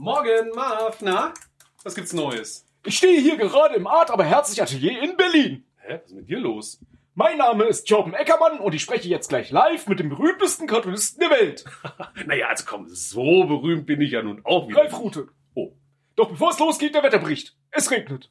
Morgen, Marv. Na, was gibt's Neues? Ich stehe hier gerade im Art, aber herzlich Atelier in Berlin. Hä, was ist mit dir los? Mein Name ist Jorben Eckermann und ich spreche jetzt gleich live mit dem berühmtesten Cartoonisten der Welt. naja, also komm, so berühmt bin ich ja nun auch wieder. Ralf Rute. Oh. Doch bevor es losgeht, der Wetterbericht. Es regnet.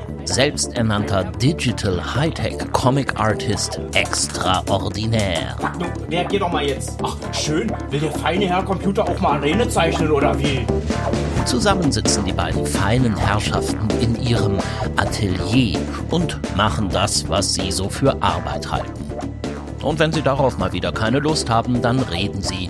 selbsternannter Digital Hightech Comic Artist extraordinär. Nun, reagier doch mal jetzt. Ach, schön. Will der feine Herr Computer auch mal Arene zeichnen oder wie? Zusammen sitzen die beiden feinen Herrschaften in ihrem Atelier und machen das, was sie so für Arbeit halten. Und wenn sie darauf mal wieder keine Lust haben, dann reden sie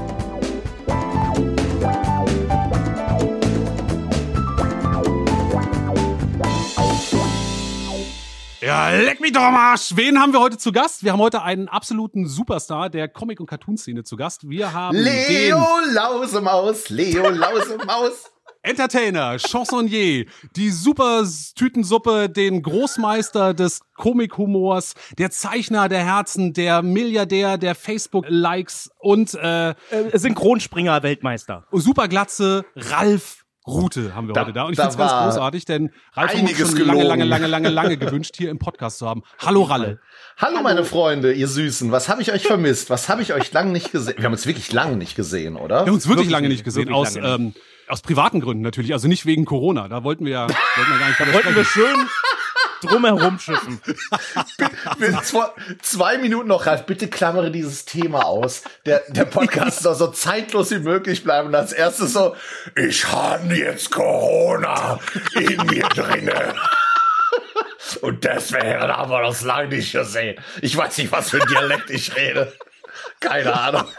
Ja, leck mich doch am Arsch. Wen haben wir heute zu Gast? Wir haben heute einen absoluten Superstar der Comic- und Cartoon-Szene zu Gast. Wir haben Leo Lausemaus, Leo Lausemaus. Entertainer, Chansonnier, die Super-Tütensuppe, den Großmeister des Comic-Humors, der Zeichner der Herzen, der Milliardär der Facebook-Likes und äh, Äh, Synchronspringer-Weltmeister. Superglatze Ralf Rute haben wir Da- heute da. Und ich da finde es ganz großartig, denn Ralf einiges schon lange, gelogen. lange, lange, lange, lange gewünscht, hier im Podcast zu haben. Hallo Ralle. Hallo, meine Freunde, ihr Süßen. Was habe ich euch vermisst? Was habe ich euch lange nicht gesehen? Wir haben uns wirklich lange nicht gesehen, oder? Wir haben uns wirklich, Wirklich lange nicht, gesehen, aus, lange ähm, aus privaten Gründen natürlich, also nicht wegen Corona. Da wollten wir ja wollten wir gar nicht drüber Wollten wir schön drumherum schiffen. Zwei Minuten noch, Ralf, bitte klammere dieses Thema aus. Der, der Podcast soll so zeitlos wie möglich bleiben. Und als erstes so, ich habe jetzt Corona in mir drinne. Und deswegen haben wir das lange nicht gesehen. Ich weiß nicht, was für ein Dialekt ich rede. Keine Ahnung.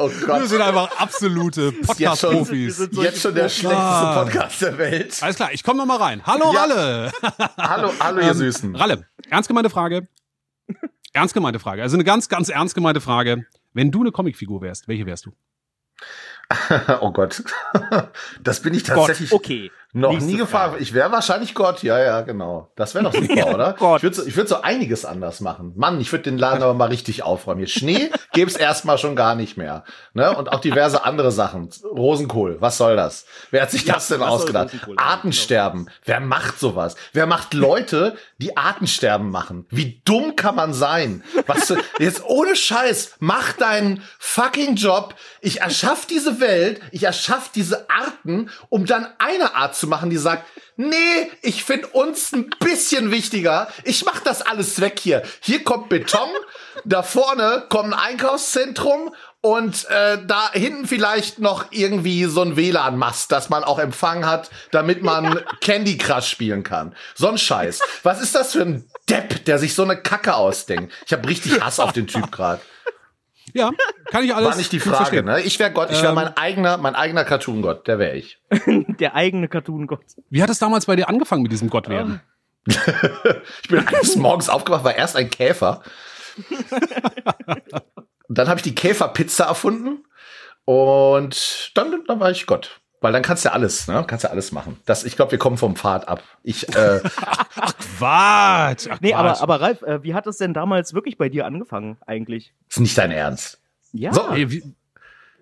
Oh Wir Gott. sind einfach absolute Jetzt schon, Podcast-Profis. jetzt schon der schlechteste. Podcast der Welt. Alles klar, ich komme noch mal rein. Hallo Ja. Ralle. Hallo, hallo, ihr Ähm, Süßen. Ralle, ernst gemeinte Frage. Ernst gemeinte Frage. Also eine ganz, ganz ernst gemeinte Frage. Wenn du eine Comicfigur wärst, welche wärst du? Oh Gott. Das bin ich Gott, tatsächlich okay. Noch Nächste nie gefahren. Frage. Ich wäre wahrscheinlich Gott. Ja, ja, genau. Das wäre doch super, oder? Gott. Ich würde so, ich würd so einiges anders machen. Mann, ich würde den Laden aber mal richtig aufräumen. Jetzt Schnee gäbe es erstmal schon gar nicht mehr. Ne? Und auch diverse andere Sachen. Rosenkohl, was soll das? Wer hat sich das denn ausgedacht? Artensterben. Wer macht sowas? Wer macht Leute, die Artensterben machen? Wie dumm kann man sein? Was du, jetzt ohne Scheiß, mach deinen fucking Job. Ich erschaff diese Welt, ich erschaff diese Arten, um dann eine Art zu machen, die sagt, nee, ich finde uns ein bisschen wichtiger. Ich mach das alles weg hier. Hier kommt Beton, da vorne kommt ein Einkaufszentrum und äh, da hinten vielleicht noch irgendwie so ein WLAN-Mast, dass man auch Empfang hat, damit man Candy Crush spielen kann. So ein Scheiß. Was ist das für ein Depp, der sich so eine Kacke ausdenkt? Ich habe richtig Hass auf den Typ gerade. Ja, kann ich alles War nicht die Frage, ne? Ich wäre Gott, ich wäre Ähm. mein eigener, mein eigener Cartoon-Gott, der wäre ich. Der eigene Cartoon-Gott. Wie hat es damals bei dir angefangen mit diesem Gottwerden? Ich bin eines Morgens aufgewacht, war erst ein Käfer. Und dann habe ich die Käferpizza erfunden und dann, dann war ich Gott. Weil dann kannst du ja alles, ne? Kannst ja alles machen. Das, ich glaube, wir kommen vom Pfad ab. Ich, äh, Quatsch! Ach, Nee, Quatsch. aber, aber Ralf, äh, wie hat es denn damals wirklich bei dir angefangen eigentlich? ist nicht dein Ernst. Ja, So, Ey, wir,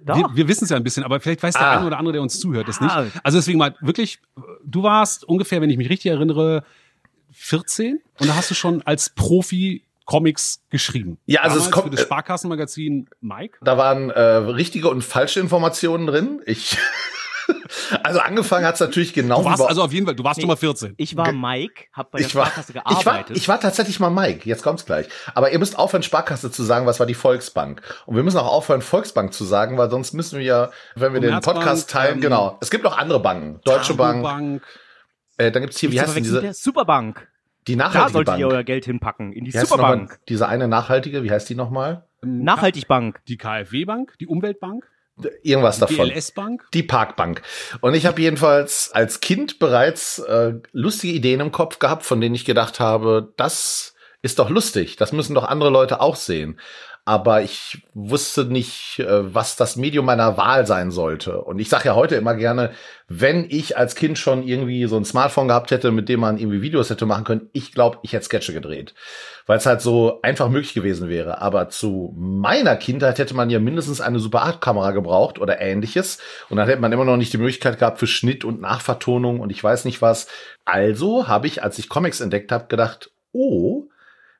doch. wir, wir wissen es ja ein bisschen, aber vielleicht weiß der Ah. eine oder andere, der uns zuhört, das Ja. nicht. Also deswegen mal wirklich, du warst ungefähr, wenn ich mich richtig erinnere, 14 und da hast du schon als Profi Comics geschrieben. Ja, also es Damals kommt- für das Sparkassenmagazin Mike. da waren äh, richtige und falsche Informationen drin. Ich, Also angefangen hat's natürlich genau Du warst wie bei- also auf jeden Fall, du warst Nummer 14. Ich war Mike, hab bei der ich war, Sparkasse ich war, gearbeitet. ich war tatsächlich mal Mike. Jetzt kommt's gleich. Aber ihr müsst aufhören, Sparkasse zu sagen, was war die Volksbank. Und wir müssen auch aufhören, Volksbank zu sagen, weil sonst müssen wir ja, wenn wir den Podcast teilen, ähm, genau. Es gibt noch andere Banken. Deutsche Bank. Bank. Äh, dann gibt's hier, wie heißt denn diese, der Superbank. die Da nachhaltige solltet ihr Bank? euer Geld hinpacken. In die die? Superbank. Diese eine nachhaltige, wie heißt die nochmal? Nachhaltigbank. Die KfW-Bank, die Umweltbank, Irgendwas die davon. GLS-Bank. Die Parkbank. Und ich habe jedenfalls als Kind bereits äh, lustige Ideen im Kopf gehabt, von denen ich gedacht habe, das ist doch lustig, das müssen doch andere Leute auch sehen. Aber ich wusste nicht, äh, was das Medium meiner Wahl sein sollte. Und ich sage ja heute immer gerne, wenn ich als Kind schon irgendwie so ein Smartphone gehabt hätte, mit dem man irgendwie Videos hätte machen können, ich glaube, ich hätte Sketche gedreht. Weil es halt so einfach möglich gewesen wäre. Aber zu meiner Kindheit hätte man ja mindestens eine Super 8 Kamera gebraucht oder ähnliches. Und dann hätte man immer noch nicht die Möglichkeit gehabt für Schnitt und Nachvertonung und ich weiß nicht was. Also habe ich, als ich Comics entdeckt habe, gedacht, oh,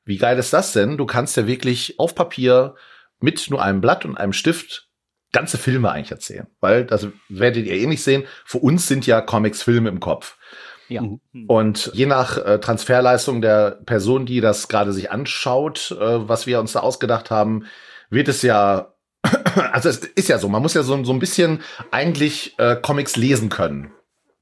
wie geil ist das denn? Du kannst ja wirklich auf Papier mit nur einem Blatt und einem Stift ganze Filme eigentlich erzählen. Weil, das werdet ihr eh nicht sehen, für uns sind ja Comics Filme im Kopf. Ja. Mhm. Und je nach äh, Transferleistung der Person, die das gerade sich anschaut, äh, was wir uns da ausgedacht haben, wird es ja, also es ist ja so, man muss ja so, so ein bisschen eigentlich äh, Comics lesen können.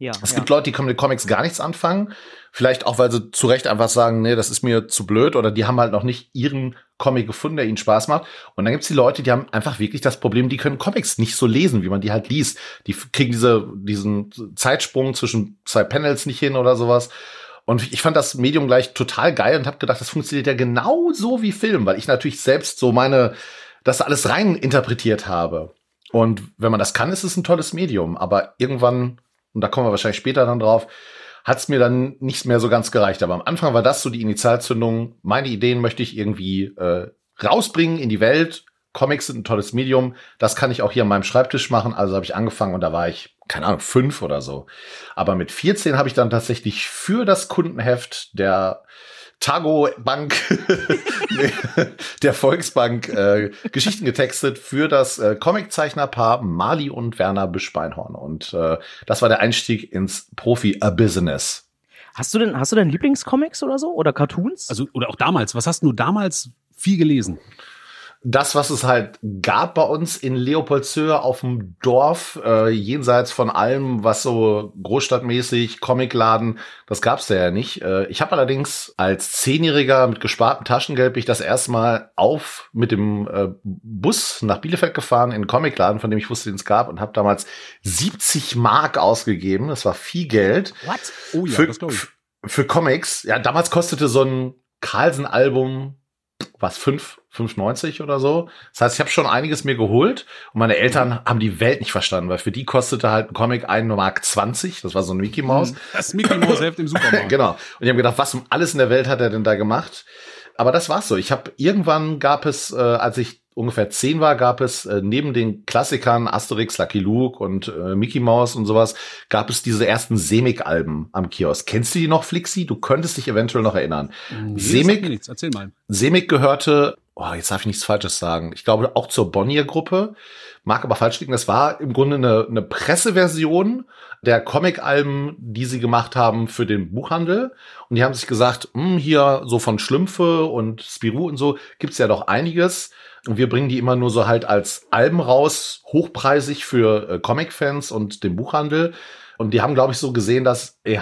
Ja. Es ja. gibt Leute, die können mit Comics gar nichts anfangen. Vielleicht auch, weil sie zu Recht einfach sagen, nee, das ist mir zu blöd oder die haben halt noch nicht ihren Comic gefunden, der ihnen Spaß macht. Und dann gibt's die Leute, die haben einfach wirklich das Problem, die können Comics nicht so lesen, wie man die halt liest. Die kriegen diese, diesen Zeitsprung zwischen zwei Panels nicht hin oder sowas. Und ich fand das Medium gleich total geil und habe gedacht, das funktioniert ja genauso wie Film, weil ich natürlich selbst so meine, das alles rein interpretiert habe. Und wenn man das kann, ist es ein tolles Medium. Aber irgendwann, und da kommen wir wahrscheinlich später dann drauf, hat es mir dann nicht mehr so ganz gereicht. Aber am Anfang war das so die Initialzündung. Meine Ideen möchte ich irgendwie äh, rausbringen in die Welt. Comics sind ein tolles Medium. Das kann ich auch hier an meinem Schreibtisch machen. Also habe ich angefangen und da war ich, keine Ahnung, fünf oder so. Aber mit 14 habe ich dann tatsächlich für das Kundenheft der Tago Bank, der Volksbank äh, Geschichten getextet für das äh, Comiczeichnerpaar Mali und Werner Bischbeinhorn. Und äh, das war der Einstieg ins Profi-Business. Hast du denn, hast du denn Lieblingscomics oder so? Oder Cartoons? Also, oder auch damals. Was hast du damals viel gelesen? Das, was es halt gab bei uns in Leopoldshöhe auf dem Dorf, äh, jenseits von allem, was so großstadtmäßig, Comicladen, das gab's da ja nicht. Äh, ich habe allerdings als Zehnjähriger mit gespartem Taschengeld bin ich das erste Mal auf mit dem äh, Bus nach Bielefeld gefahren in einen Comicladen, von dem ich wusste, den es gab und habe damals 70 Mark ausgegeben. Das war viel Geld. What? Oh ja, für, das glaube ich. für Comics. Ja, damals kostete so ein Carlsen-Album was, 5, 5,90 oder so. Das heißt, ich habe schon einiges mir geholt und meine Eltern haben die Welt nicht verstanden, weil für die kostete halt ein Comic 1 Mark 20. Das war so ein Mickey Mouse. Das Mickey Mouse Heft im Supermarkt. genau. Und ich habe gedacht, was um alles in der Welt hat er denn da gemacht? Aber das war's so. Ich habe irgendwann gab es, äh, als ich ungefähr zehn war, gab es äh, neben den Klassikern Asterix, Lucky Luke und äh, Mickey Mouse und sowas, gab es diese ersten Semik-Alben am Kiosk. Kennst du die noch, Flixi? Du könntest dich eventuell noch erinnern. Nee, Semik-. Erzähl mal. Semik gehörte, oh, jetzt darf ich nichts Falsches sagen. Ich glaube auch zur Bonnier-Gruppe. Mag aber falsch liegen. Das war im Grunde eine, eine Presseversion der Comic-Alben, die sie gemacht haben für den Buchhandel. Und die haben sich gesagt, hm, hier so von Schlümpfe und Spirou und so gibt's ja doch einiges. Und wir bringen die immer nur so halt als Alben raus, hochpreisig für äh, Comic-Fans und den Buchhandel. Und die haben, glaube ich, so gesehen, dass E.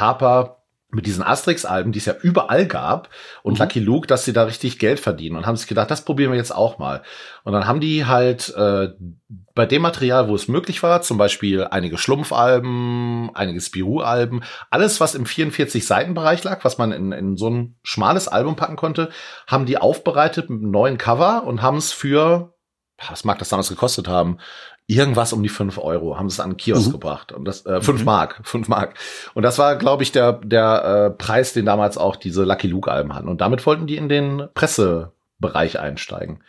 mit diesen Asterix-Alben, die es ja überall gab, und Lucky Luke, dass sie da richtig Geld verdienen und haben sich gedacht, das probieren wir jetzt auch mal. Und dann haben die halt äh, bei dem Material, wo es möglich war, zum Beispiel einige Schlumpfalben, einige Spirou-Alben, alles, was im 44-Seiten-Bereich lag, was man in, in so ein schmales Album packen konnte, haben die aufbereitet mit einem neuen Cover und haben es für, was mag das damals gekostet haben, irgendwas um die fünf Euro, haben sie es an den Kiosk Mhm. gebracht. Und das, äh, fünf Mark, fünf Mark. Und das war, glaube ich, der, der äh, Preis, den damals auch diese Lucky Luke-Alben hatten. Und damit wollten die in den Pressebereich einsteigen.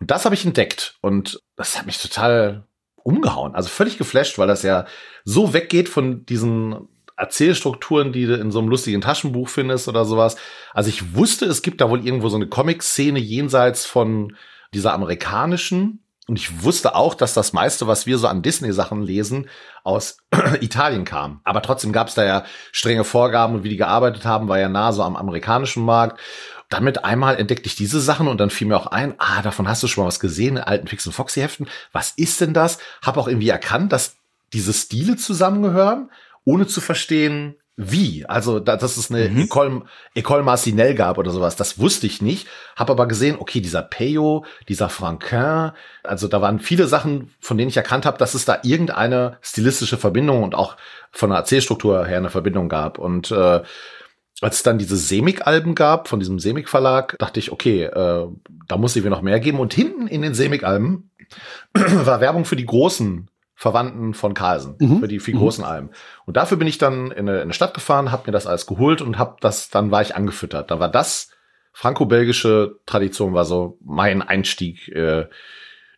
Und das habe ich entdeckt. Und das hat mich total umgehauen. Also völlig geflasht, weil das ja so weggeht von diesen Erzählstrukturen, die du in so einem lustigen Taschenbuch findest oder sowas. Also ich wusste, es gibt da wohl irgendwo so eine Comic-Szene jenseits von dieser amerikanischen. Und ich wusste auch, dass das meiste, was wir so an Disney-Sachen lesen, aus Italien kam. Aber trotzdem gab es da ja strenge Vorgaben und wie die gearbeitet haben, war ja nah so am amerikanischen Markt. Damit einmal entdeckte ich diese Sachen und dann fiel mir auch ein, ah, davon hast du schon mal was gesehen in alten Fix und Foxy Heften. Was ist denn das? Hab auch irgendwie erkannt, dass diese Stile zusammengehören, ohne zu verstehen, wie. Also, da- dass es eine Mhm. Ecole, Ecole Marcinelle gab oder sowas, das wusste ich nicht. Hab aber gesehen, okay, dieser Peyo, dieser Franquin, also da waren viele Sachen, von denen ich erkannt habe, dass es da irgendeine stilistische Verbindung und auch von der Erzählstruktur her eine Verbindung gab. Und äh, als es dann diese Semik-Alben gab von diesem Semik-Verlag, dachte ich, okay, äh, da muss ich mir noch mehr geben. Und hinten in den Semik-Alben war Werbung für die großen Verwandten von Carlsen, Mhm. für die viel großen Alben. Und dafür bin ich dann in eine, in eine Stadt gefahren, habe mir das alles geholt und habe das, dann war ich angefüttert. Da war das franco-belgische Tradition, war so mein Einstieg äh,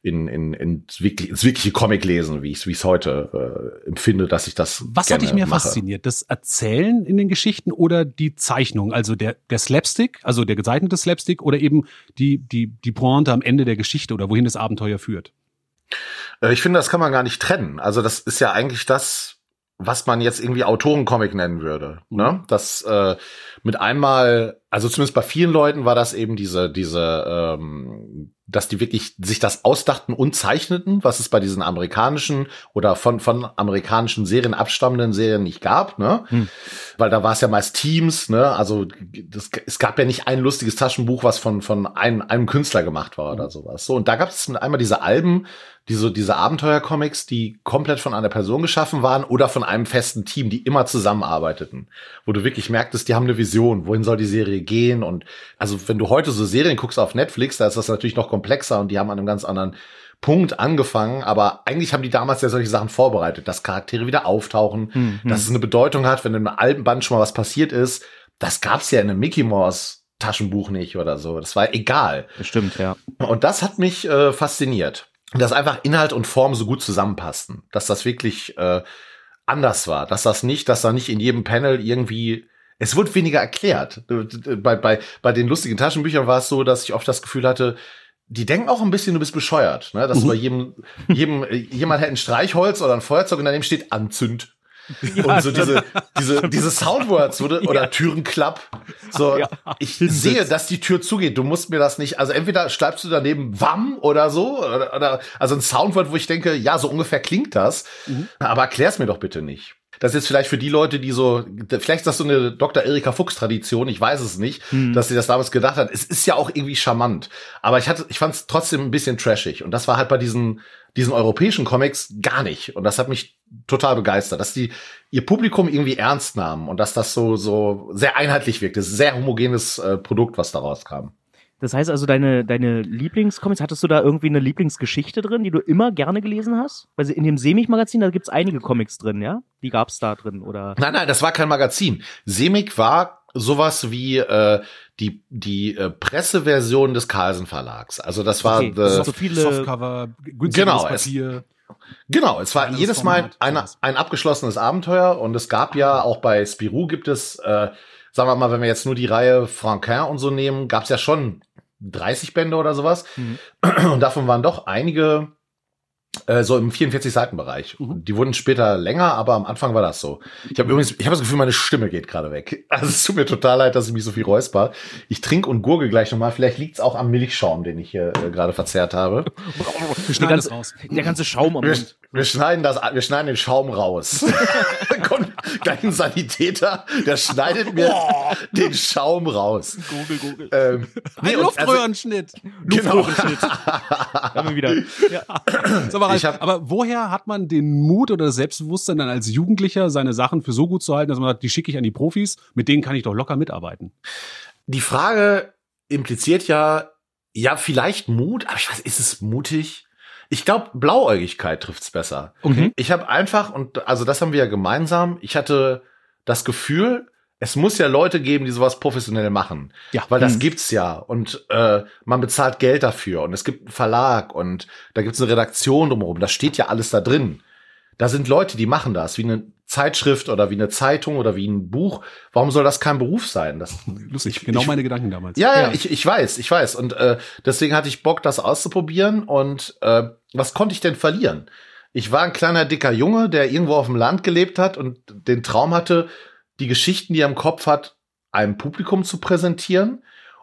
in, in, ins, wirklich, ins wirkliche Comic-Lesen, wie ich es wie ich es heute äh, empfinde, dass ich das Was hat gerne dich mehr mache. fasziniert? Das Erzählen in den Geschichten oder die Zeichnung? Also der, der Slapstick, also der gezeichnete Slapstick oder eben die, die, die Pointe am Ende der Geschichte oder wohin das Abenteuer führt? Äh, Ich finde, das kann man gar nicht trennen. Also das ist ja eigentlich das, was man jetzt irgendwie Autorencomic nennen würde. Ne? Das äh, mit einmal, also zumindest bei vielen Leuten war das eben diese, diese, ähm, dass die wirklich sich das ausdachten und zeichneten, was es bei diesen amerikanischen oder von, von amerikanischen Serien abstammenden Serien nicht gab, ne? Hm. Weil da war es ja meist Teams, ne? Also das, es gab ja nicht ein lustiges Taschenbuch, was von, von einem, einem Künstler gemacht war oder sowas. So, und da gab es einmal diese Alben, diese, diese Abenteuercomics, die komplett von einer Person geschaffen waren oder von einem festen Team, die immer zusammenarbeiteten. Wo du wirklich merktest, die haben eine Vision, wohin soll die Serie gehen und also wenn du heute so Serien guckst auf Netflix, da ist das natürlich noch komplexer und die haben an einem ganz anderen Punkt angefangen, aber eigentlich haben die damals ja solche Sachen vorbereitet, dass Charaktere wieder auftauchen, Mhm. dass es eine Bedeutung hat, wenn in einem alten Band schon mal was passiert ist. Das gab's ja in einem Mickey Mouse Taschenbuch nicht oder so. Das war egal. Das stimmt, ja. Und das hat mich äh, fasziniert. Dass einfach Inhalt und Form so gut zusammenpassten. Dass das wirklich äh, anders war. Dass das nicht, dass da nicht in jedem Panel irgendwie. Es wurde weniger erklärt. Bei, bei, bei den lustigen Taschenbüchern war es so, dass ich oft das Gefühl hatte, die denken auch ein bisschen, du bist bescheuert. Ne? Dass Mhm. bei jedem, jedem, äh, jemand hätte ein Streichholz oder ein Feuerzeug und daneben steht Anzünd. Und so diese, diese, diese Soundwords wurde, oder Türenklapp. So, Ja. ich sehe, dass die Tür zugeht. Du musst mir das nicht, also entweder schreibst du daneben Wam oder so, oder, oder also ein Soundwort, wo ich denke, ja, so ungefähr klingt das. Aber erklär's mir doch bitte nicht. Das ist jetzt vielleicht für die Leute, die so, vielleicht ist das so eine Dr. Erika Fuchs-Tradition, ich weiß es nicht, dass sie das damals gedacht hat. Es ist ja auch irgendwie charmant. Aber ich hatte, ich fand es trotzdem ein bisschen trashig. Und das war halt bei diesen, diesen europäischen Comics gar nicht. Und das hat mich total begeistert, dass die ihr Publikum irgendwie ernst nahmen und dass das so, so sehr einheitlich wirkte. Es ist ein sehr homogenes äh, Produkt, was daraus kam. Das heißt also, deine, deine Lieblingscomics, hattest du da irgendwie eine Lieblingsgeschichte drin, die du immer gerne gelesen hast? Weil in dem Semich-Magazin, da gibt's einige Comics drin, ja? Die gab's da drin, oder? Nein, nein, das war kein Magazin. Semik war sowas wie äh, die die äh, Presseversion des Carlsen Verlags. Also das war Okay, äh, so viele- Softcover, günstiges Genau, es- Papier. Genau, es war jedes Mal Format, ein, sowas. ein abgeschlossenes Abenteuer und es gab ja auch bei Spirou gibt es äh, sagen wir mal, wenn wir jetzt nur die Reihe Franquin und so nehmen, gab es ja schon 30 Bände oder sowas. Mhm. Und davon waren doch einige äh, so im 44-Seiten-Bereich. Mhm. Die wurden später länger, aber am Anfang war das so. Ich habe übrigens, ich habe das Gefühl, meine Stimme geht gerade weg. Also es tut mir total leid, dass ich mich so viel räusper. Ich trinke und gurgel gleich nochmal. Vielleicht liegt es auch am Milchschaum, den ich hier äh, gerade verzehrt habe. Wir Der schneiden das ganze, raus. der ganze Schaum am Wir, Mund. wir schneiden das, wir schneiden den Schaum raus. Kommt gleich ein Sanitäter, der schneidet mir den Schaum raus. Google, Google. Ähm, nee, Ein und also- Luftröhrenschnitt. Genau. Haben wir wieder. Ja. Ich hab- aber woher hat man den Mut oder das Selbstbewusstsein dann als Jugendlicher, seine Sachen für so gut zu halten, dass man sagt, die schicke ich an die Profis, mit denen kann ich doch locker mitarbeiten? Die Frage impliziert ja, ja, vielleicht Mut, aber ich weiß, ist es mutig? Ich glaube, Blauäugigkeit trifft's besser. Okay. Ich habe einfach, und also das haben wir ja gemeinsam, ich hatte das Gefühl, es muss ja Leute geben, die sowas professionell machen. Ja. Weil das Hm. gibt's ja. Und äh, man bezahlt Geld dafür und es gibt einen Verlag und da gibt's eine Redaktion drumherum. Das steht ja alles da drin. Da sind Leute, die machen das, wie eine Zeitschrift oder wie eine Zeitung oder wie ein Buch. Warum soll das kein Beruf sein? Das, Lustig, genau ich- meine Gedanken damals. ja, ja, ich, ich weiß, ich weiß. Und äh, deswegen hatte ich Bock, das auszuprobieren. Und äh, was konnte ich denn verlieren? Ich war ein kleiner, dicker Junge, der irgendwo auf dem Land gelebt hat und den Traum hatte, die Geschichten, die er im Kopf hat, einem Publikum zu präsentieren.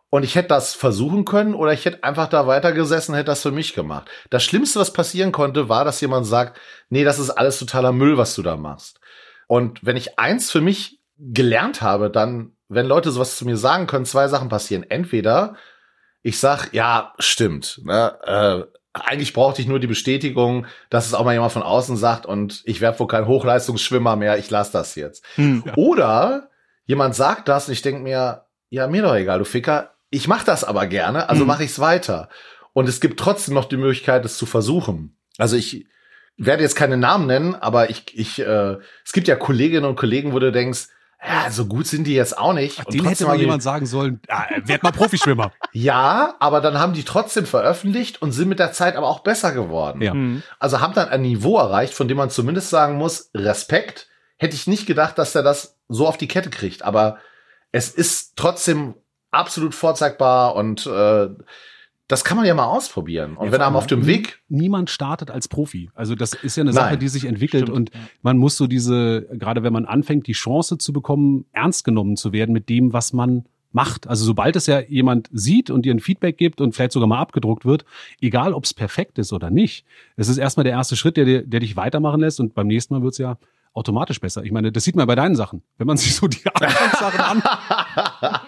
Und ich hätte das versuchen können oder ich hätte einfach da weitergesessen, hätte das für mich gemacht. Das Schlimmste, was passieren konnte, war, dass jemand sagt, nee, das ist alles totaler Müll, was du da machst. Und wenn ich eins für mich gelernt habe, dann, wenn Leute sowas zu mir sagen können, zwei Sachen passieren. Entweder ich sag, ja, stimmt. Ne, äh, eigentlich brauchte ich nur die Bestätigung, dass es auch mal jemand von außen sagt und ich werde wohl kein Hochleistungsschwimmer mehr, ich lasse das jetzt. Hm. Oder jemand sagt das und ich denk mir, ja, mir doch egal, du Ficker, ich mach das aber gerne, also Mhm. mache ich's weiter. Und es gibt trotzdem noch die Möglichkeit, es zu versuchen. Also ich werde jetzt keine Namen nennen, aber ich, ich, äh, es gibt ja Kolleginnen und Kollegen, wo du denkst, ja, so gut sind die jetzt auch nicht. Und Den hätte mal jemand sagen sollen, ah, werd mal Profischwimmer. ja, aber dann haben die trotzdem veröffentlicht und sind mit der Zeit aber auch besser geworden. Ja. Hm. Also haben dann ein Niveau erreicht, von dem man zumindest sagen muss, Respekt. Hätte ich nicht gedacht, dass er das so auf die Kette kriegt. Aber es ist trotzdem absolut vorzeigbar und äh, das kann man ja mal ausprobieren. Und Ja, wenn einem auf dem Weg, Niemand startet als Profi. Also das ist ja eine Nein, Sache, die sich entwickelt stimmt. und man muss so diese, gerade wenn man anfängt, die Chance zu bekommen, ernst genommen zu werden mit dem, was man macht. Also sobald es ja jemand sieht und dir ein Feedback gibt und vielleicht sogar mal abgedruckt wird, egal ob es perfekt ist oder nicht, es ist erstmal der erste Schritt, der, der dich weitermachen lässt und beim nächsten Mal wird es ja automatisch besser. Ich meine, das sieht man bei deinen Sachen. Wenn man sich so die Anfangssachen an,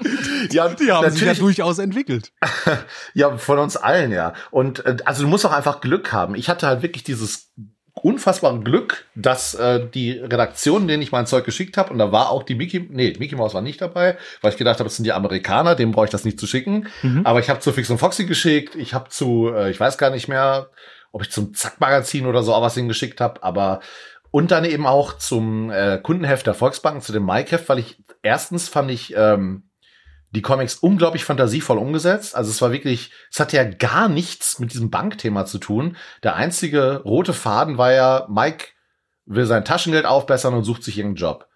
ja, die haben sich ja durchaus entwickelt. ja, von uns allen, ja. Und äh, also du musst auch einfach Glück haben. Ich hatte halt wirklich dieses unfassbare Glück, dass äh, die Redaktion, denen ich mein Zeug geschickt habe, und da war auch die Mickey, nee, Mickey Mouse war nicht dabei, weil ich gedacht habe, das sind die Amerikaner, dem brauche ich das nicht zu schicken. Mhm. Aber ich habe zu Fix und Foxy geschickt, ich habe zu, äh, ich weiß gar nicht mehr, ob ich zum Zack-Magazin oder so auch was hingeschickt habe, aber und dann eben auch zum äh, Kundenheft der Volksbanken, zu dem Mike-Heft, weil ich erstens fand ich ähm, die Comics unglaublich fantasievoll umgesetzt. Also es war wirklich, es hatte ja gar nichts mit diesem Bankthema zu tun. Der einzige rote Faden war ja, Mike will sein Taschengeld aufbessern und sucht sich irgendeinen Job.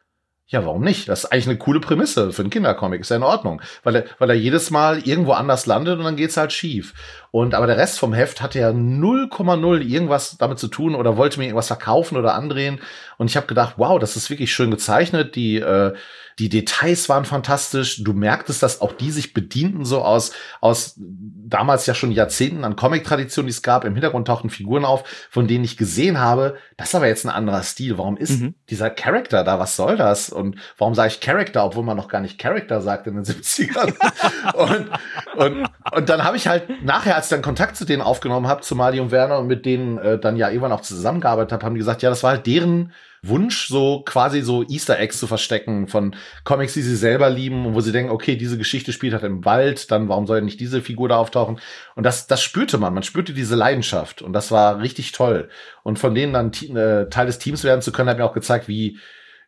Ja, warum nicht? Das ist eigentlich eine coole Prämisse für einen Kindercomic. Ist ja in Ordnung. Weil er, weil er jedes Mal irgendwo anders landet und dann geht's halt schief. Und aber der Rest vom Heft hatte ja 0,0 irgendwas damit zu tun oder wollte mir irgendwas verkaufen oder andrehen. Und ich habe gedacht, wow, das ist wirklich schön gezeichnet. Die, äh, die Details waren fantastisch. Du merktest, dass auch die sich bedienten so aus, aus damals ja schon Jahrzehnten an Comic-Traditionen, die es gab. Im Hintergrund tauchten Figuren auf, von denen ich gesehen habe, das ist aber jetzt ein anderer Stil. Warum ist Mhm. dieser Charakter da? Was soll das? Und warum sage ich Charakter, obwohl man noch gar nicht Charakter sagt in den 70ern? und, und, und dann habe ich halt nachher, als ich dann Kontakt zu denen aufgenommen habe, zu Mali und Werner und mit denen äh, dann ja irgendwann auch zusammengearbeitet habe, haben die gesagt, ja, das war halt deren Wunsch, so quasi so Easter Eggs zu verstecken von Comics, die sie selber lieben und wo sie denken, okay, diese Geschichte spielt halt im Wald, dann warum soll nicht diese Figur da auftauchen? Und das, das spürte man, man spürte diese Leidenschaft und das war richtig toll. Und von denen dann äh, Teil des Teams werden zu können, hat mir auch gezeigt, wie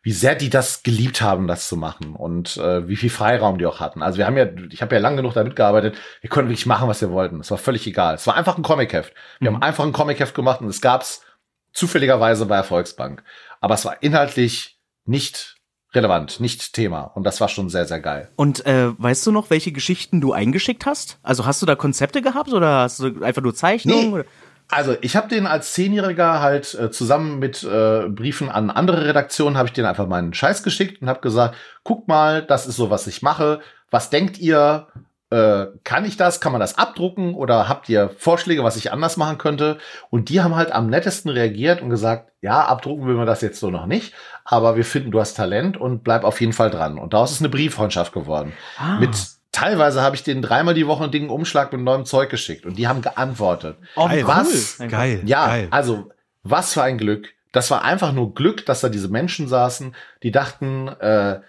wie sehr die das geliebt haben, das zu machen und äh, wie viel Freiraum die auch hatten. Also wir haben ja, ich habe ja lang genug damit gearbeitet, wir konnten wirklich machen, was wir wollten. Es war völlig egal. Es war einfach ein Comicheft. Wir haben einfach ein Comicheft gemacht und es gab's zufälligerweise bei der Volksbank. Aber es war inhaltlich nicht relevant, nicht Thema. Und das war schon sehr, sehr geil. Und äh, weißt du noch, welche Geschichten du eingeschickt hast? Also hast du da Konzepte gehabt oder hast du einfach nur Zeichnungen? Nee. Also ich habe den als Zehnjähriger halt äh, zusammen mit äh, Briefen an andere Redaktionen, habe ich den einfach meinen Scheiß geschickt und habe gesagt, guck mal, das ist so, was ich mache. Was denkt ihr? Äh, kann ich das? Kann man das abdrucken? Oder habt ihr Vorschläge, was ich anders machen könnte? Und die haben halt am nettesten reagiert und gesagt, ja, abdrucken will man das jetzt so noch nicht, aber wir finden, du hast Talent und bleib auf jeden Fall dran. Und daraus ist eine Brieffreundschaft geworden. Ah. Mit teilweise habe ich denen dreimal die Woche einen dicken Umschlag mit neuem Zeug geschickt und die haben geantwortet. Oh, Geil. Was? cool. Geil. Ja, geil. also was für ein Glück. Das war einfach nur Glück, dass da diese Menschen saßen, die dachten, äh,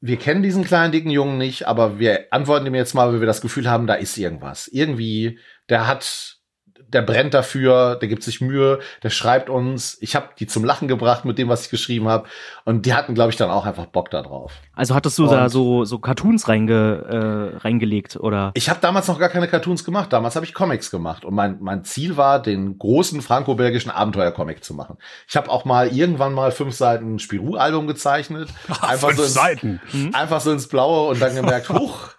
wir kennen diesen kleinen dicken Jungen nicht, aber wir antworten ihm jetzt mal, weil wir das Gefühl haben, da ist irgendwas. Irgendwie, der hat, der brennt dafür, der gibt sich Mühe, der schreibt uns. Ich habe die zum Lachen gebracht mit dem, was ich geschrieben habe. Und die hatten, glaube ich, dann auch einfach Bock da drauf. Also hattest du da so, so Cartoons reinge, äh, reingelegt, oder? Ich habe damals noch gar keine Cartoons gemacht. Damals habe ich Comics gemacht. Und mein, mein Ziel war, den großen franco-belgischen Abenteuer-Comic zu machen. Ich habe auch mal irgendwann mal fünf Seiten Spirou-Album gezeichnet. Einfach fünf so ins, Seiten. Einfach so ins Blaue und dann gemerkt, huch,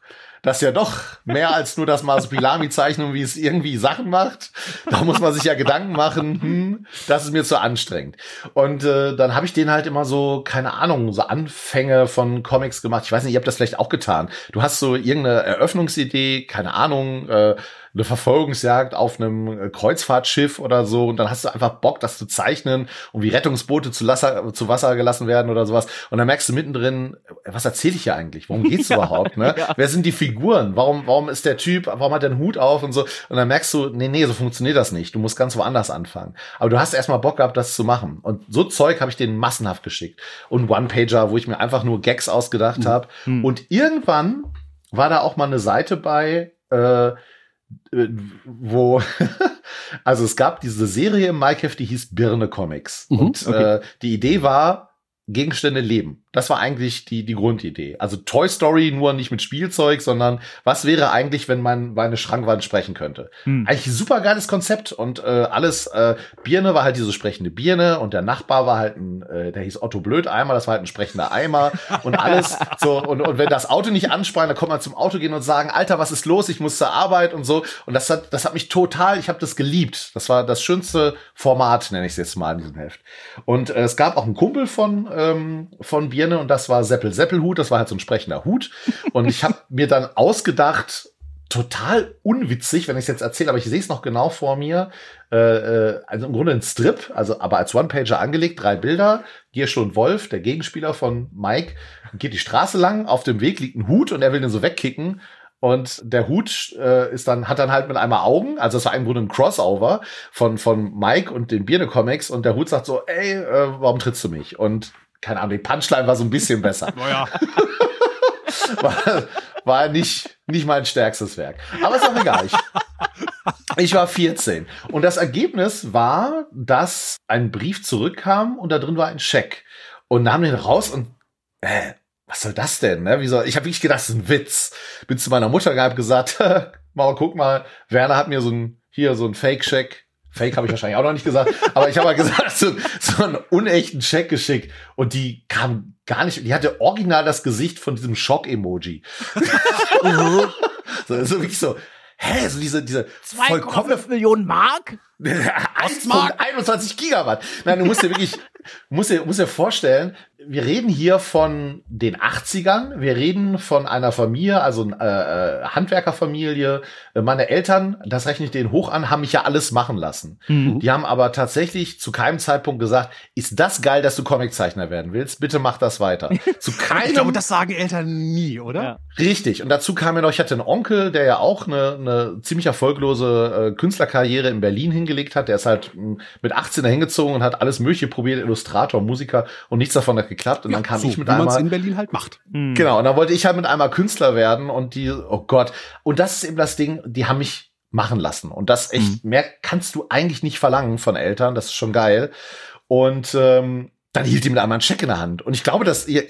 das ist ja doch mehr als nur das Masopilami-Zeichnung, wie es irgendwie Sachen macht. Da muss man sich ja Gedanken machen, hm, das ist mir zu anstrengend. Und äh, dann habe ich den halt immer so, keine Ahnung, so Anfänge von Comics gemacht. Ich weiß nicht, ihr habt das vielleicht auch getan. Du hast so irgendeine Eröffnungsidee, keine Ahnung, äh, eine Verfolgungsjagd auf einem äh, Kreuzfahrtschiff oder so und dann hast du einfach Bock, das zu zeichnen und wie Rettungsboote zu, Lasser, zu Wasser gelassen werden oder sowas und dann merkst du mittendrin, äh, was erzähle ich hier eigentlich? Worum geht's ja, überhaupt? Ne? Ja. Wer sind die Figuren? Warum, warum ist der Typ, warum hat der einen Hut auf und so? Und dann merkst du, nee, nee, so funktioniert das nicht. Du musst ganz woanders anfangen. Aber du hast erstmal Bock gehabt, das zu machen. Und so Zeug habe ich denen massenhaft geschickt. Und One-Pager, wo ich mir einfach nur Gags ausgedacht mhm. habe. Mhm. Und irgendwann war da auch mal eine Seite bei, äh, wo, also es gab diese Serie im Minecraft, die hieß Birne Comics. Mhm, und okay. äh, die Idee war, Gegenstände leben. Das war eigentlich die, die Grundidee. Also Toy Story nur nicht mit Spielzeug, sondern was wäre eigentlich, wenn man meine Schrankwand sprechen könnte? Hm. Eigentlich ein super geiles Konzept und äh, alles, äh, Birne war halt diese sprechende Birne und der Nachbar war halt ein, äh, der hieß Otto Blödeimer, das war halt ein sprechender Eimer und alles so und, und wenn das Auto nicht ansprang, dann kommt man zum Auto gehen und sagen, Alter, was ist los? Ich muss zur Arbeit und so und das hat, das hat mich total, ich habe das geliebt. Das war das schönste Format, nenne ich es jetzt mal in diesem Heft. Und äh, es gab auch einen Kumpel von, ähm, von Birne, Birne und das war Seppel Seppelhut, das war halt so ein sprechender Hut. Und ich habe mir dann ausgedacht, total unwitzig, wenn ich es jetzt erzähle, aber ich sehe es noch genau vor mir. Äh, äh, also im Grunde ein Strip, also aber als One-Pager angelegt, drei Bilder. Gierschlund Wolf, der Gegenspieler von Mike, geht die Straße lang, auf dem Weg liegt ein Hut und er will den so wegkicken. Und der Hut äh, ist dann, hat dann halt mit einmal Augen, also es war im Grunde ein Crossover von, von Mike und den Birne Comics und der Hut sagt so, ey, äh, warum trittst du mich? Und keine Ahnung, die Punchline war so ein bisschen besser. Naja. war, war nicht, nicht mein stärkstes Werk. Aber ist auch egal. Ich, ich war 14. Und das Ergebnis war, dass ein Brief zurückkam und da drin war ein Scheck. Und nahm den raus und, äh, was soll das denn? Ne? Wie soll, ich habe wirklich gedacht, das ist ein Witz. Bin zu meiner Mutter gehabt gesagt, Mama, guck mal, Werner hat mir so ein, hier so ein Fake-Check Fake habe ich wahrscheinlich auch noch nicht gesagt, aber ich habe mal gesagt, so, so einen unechten Check geschickt und die kam gar nicht, die hatte original das Gesicht von diesem Schock-Emoji. so, so wirklich so, hä, so diese, diese 2,5 Millionen Mark? Ostmark? 21 Gigawatt. Nein, du musst dir wirklich, musst dir, musst dir vorstellen, wir reden hier von den 80ern. Wir reden von einer Familie, also äh, äh, Handwerkerfamilie. Meine Eltern, das rechne ich denen hoch an, haben mich ja alles machen lassen. Mhm. Die haben aber tatsächlich zu keinem Zeitpunkt gesagt, ist das geil, dass du Comiczeichner werden willst? Bitte mach das weiter. zu keinem. ich glaube, das sagen Eltern nie, oder? Ja. Richtig. Und dazu kam mir noch, ich hatte einen Onkel, der ja auch eine, eine ziemlich erfolglose äh, Künstlerkarriere in Berlin hingelegt hat. Der ist halt mit 18 dahin gezogen und hat alles Mögliche probiert, Illustrator, Musiker und nichts davon hat geklappt. Und ja, dann kam so, ich mit wie einmal. in Berlin halt macht. Mhm. Genau. Und dann wollte ich halt mit einmal Künstler werden und die, oh Gott. Und das ist eben das Ding, die haben mich machen lassen. Und das echt, mhm. mehr kannst du eigentlich nicht verlangen von Eltern. Das ist schon geil. Und ähm, dann hielt die mit einmal einen Scheck in der Hand. Und ich glaube, dass ihr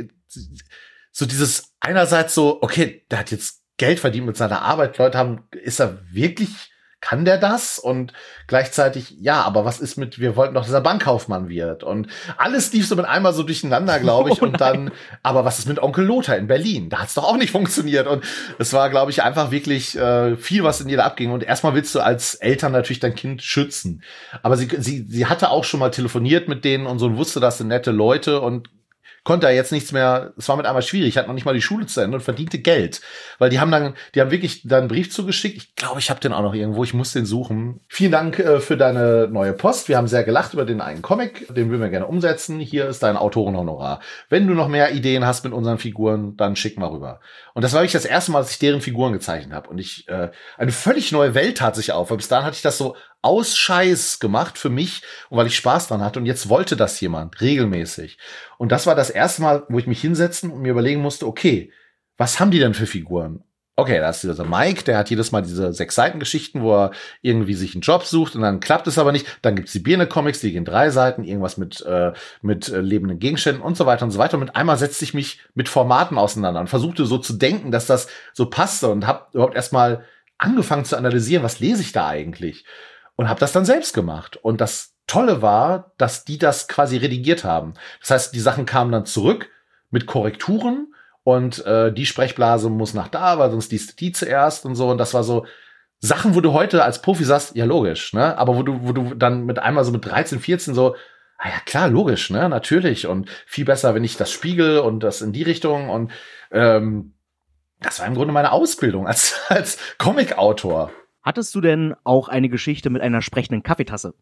so dieses einerseits so, okay, der hat jetzt Geld verdient mit seiner Arbeit. Leute haben, ist er wirklich kann der das? Und gleichzeitig, ja, aber was ist mit, wir wollten doch, dass er Bankkaufmann wird. Und alles lief so mit einmal so durcheinander, glaube ich. Oh und dann, aber was ist mit Onkel Lothar in Berlin? Da hat es doch auch nicht funktioniert. Und es war, glaube ich, einfach wirklich äh, viel, was in jeder abging. Und erstmal willst du als Eltern natürlich dein Kind schützen. Aber sie, sie, sie hatte auch schon mal telefoniert mit denen und so und wusste, das sind nette Leute und konnte er jetzt nichts mehr, es war mit einmal schwierig, hat noch nicht mal die Schule zu Ende und verdiente Geld. Weil die haben dann, die haben wirklich dann einen Brief zugeschickt. Ich glaube, ich habe den auch noch irgendwo, ich muss den suchen. Vielen Dank äh, für deine neue Post. Wir haben sehr gelacht über den einen Comic, den würden wir gerne umsetzen. Hier ist dein Autorenhonorar. Wenn du noch mehr Ideen hast mit unseren Figuren, dann schick mal rüber. Und das war wirklich das erste Mal, dass ich deren Figuren gezeichnet habe. Und ich, äh, eine völlig neue Welt tat sich auf. Weil bis dahin hatte ich das so aus gemacht für mich und weil ich Spaß dran hatte. Und jetzt wollte das jemand regelmäßig. Und das war das erste Mal, wo ich mich hinsetzen und mir überlegen musste, okay, was haben die denn für Figuren? Okay, da ist dieser Mike, der hat jedes Mal diese sechs Seiten-Geschichten, wo er irgendwie sich einen Job sucht und dann klappt es aber nicht. Dann gibt's die Birne-Comics, die gehen drei Seiten, irgendwas mit, äh, mit äh, lebenden Gegenständen und so weiter und so weiter. Und mit einmal setzte ich mich mit Formaten auseinander und versuchte so zu denken, dass das so passte und habe überhaupt erstmal angefangen zu analysieren, was lese ich da eigentlich? Und habe das dann selbst gemacht. Und das Tolle war, dass die das quasi redigiert haben. Das heißt, die Sachen kamen dann zurück mit Korrekturen und äh, die Sprechblase muss nach da, weil sonst liest die zuerst und so. Und das war so Sachen, wo du heute als Profi sagst, ja logisch, ne? Aber wo du, wo du dann mit einmal so mit 13, 14 so, ah ja klar, logisch, ne? Natürlich. Und viel besser, wenn ich das spiegel und das in die Richtung. Und ähm, das war im Grunde meine Ausbildung als, als Comic-Autor. Hattest du denn auch eine Geschichte mit einer sprechenden Kaffeetasse?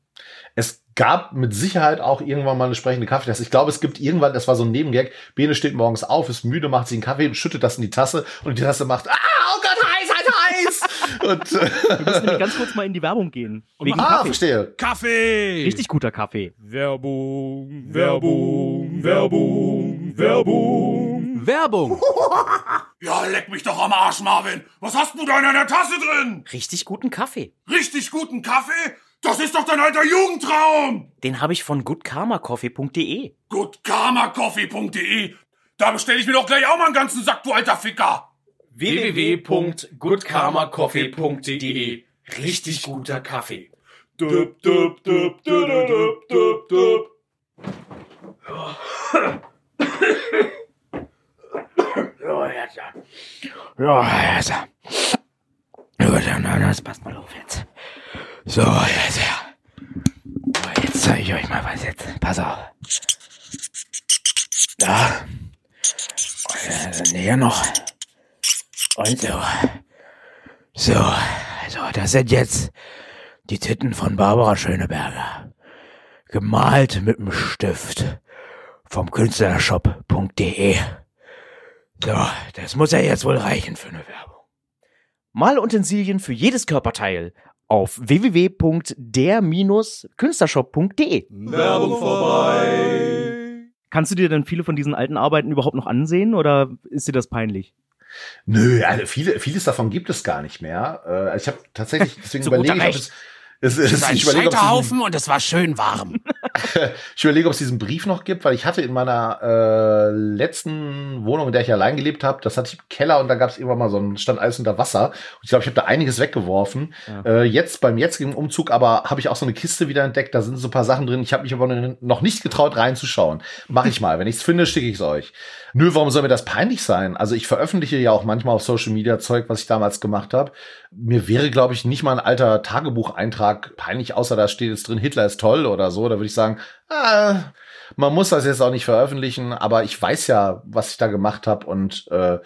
Es gab mit Sicherheit auch irgendwann mal eine sprechende Kaffeetasse. Ich glaube, es gibt irgendwann, das war so ein Nebengag, Bene steht morgens auf, ist müde, macht sich einen Kaffee und schüttet das in die Tasse und die Tasse macht, ah, oh Gott, heiß, heiß, heiß. und, äh, Wir müssen nämlich ganz kurz mal in die Werbung gehen. Wegen ah, Kaffee. verstehe. Kaffee! Richtig guter Kaffee. Werbung, Werbung, Werbung, Werbung. Werbung! Ja, leck mich doch am Arsch, Marvin. Was hast du da in deiner Tasse drin? Richtig guten Kaffee. Richtig guten Kaffee? Das ist doch dein alter Jugendtraum. Den habe ich von goodkarmacoffee.de. Goodkarmacoffee.de. Da bestelle ich mir doch gleich auch mal einen ganzen Sack, du alter Ficker. www.goodkarmacoffee.de. Richtig guter Kaffee. Dup, dup, dup, dup, dup, dup, dup. Ja, jetzt. Ja, jetzt. Gut, dann, das passt mal auf jetzt. So, jetzt. So, Jetzt zeige ich euch mal was jetzt. Pass auf. Da. Und dann hier noch. Und so. So, also das sind jetzt die Titten von Barbara Schöneberger. Gemalt mit dem Stift vom Künstlershop.de. So, das muss ja jetzt wohl reichen für eine Werbung. Malutensilien für jedes Körperteil auf www.der-künstlershop.de. Werbung vorbei! Kannst du dir denn viele von diesen alten Arbeiten überhaupt noch ansehen oder ist dir das peinlich? Nö, also viele, vieles davon gibt es gar nicht mehr. Äh, ich habe tatsächlich, deswegen Zu überlege ich, ob Recht. Es, es, es, Ein ich überlege, es diesen, Scheiterhaufen und es war schön warm. ich überlege, ob es diesen Brief noch gibt, weil ich hatte in meiner äh, letzten Wohnung, in der ich allein gelebt habe, das hatte ich im Keller und da gab es irgendwann mal so ein stand alles unter Wasser. Und ich glaube, ich habe da einiges weggeworfen. Äh, jetzt beim jetzigen Umzug aber habe ich auch so eine Kiste wieder entdeckt. Da sind so ein paar Sachen drin. Ich habe mich aber noch nicht getraut reinzuschauen. Mache ich mal. Wenn ich es finde, schicke ich es euch. Nö, warum soll mir das peinlich sein? Also ich veröffentliche ja auch manchmal auf Social Media Zeug, was ich damals gemacht habe. Mir wäre, glaube ich, nicht mal ein alter Tagebucheintrag peinlich, außer da steht jetzt drin, Hitler ist toll oder so. Da würde ich sagen, ah, man muss das jetzt auch nicht veröffentlichen, aber ich weiß ja, was ich da gemacht habe und äh,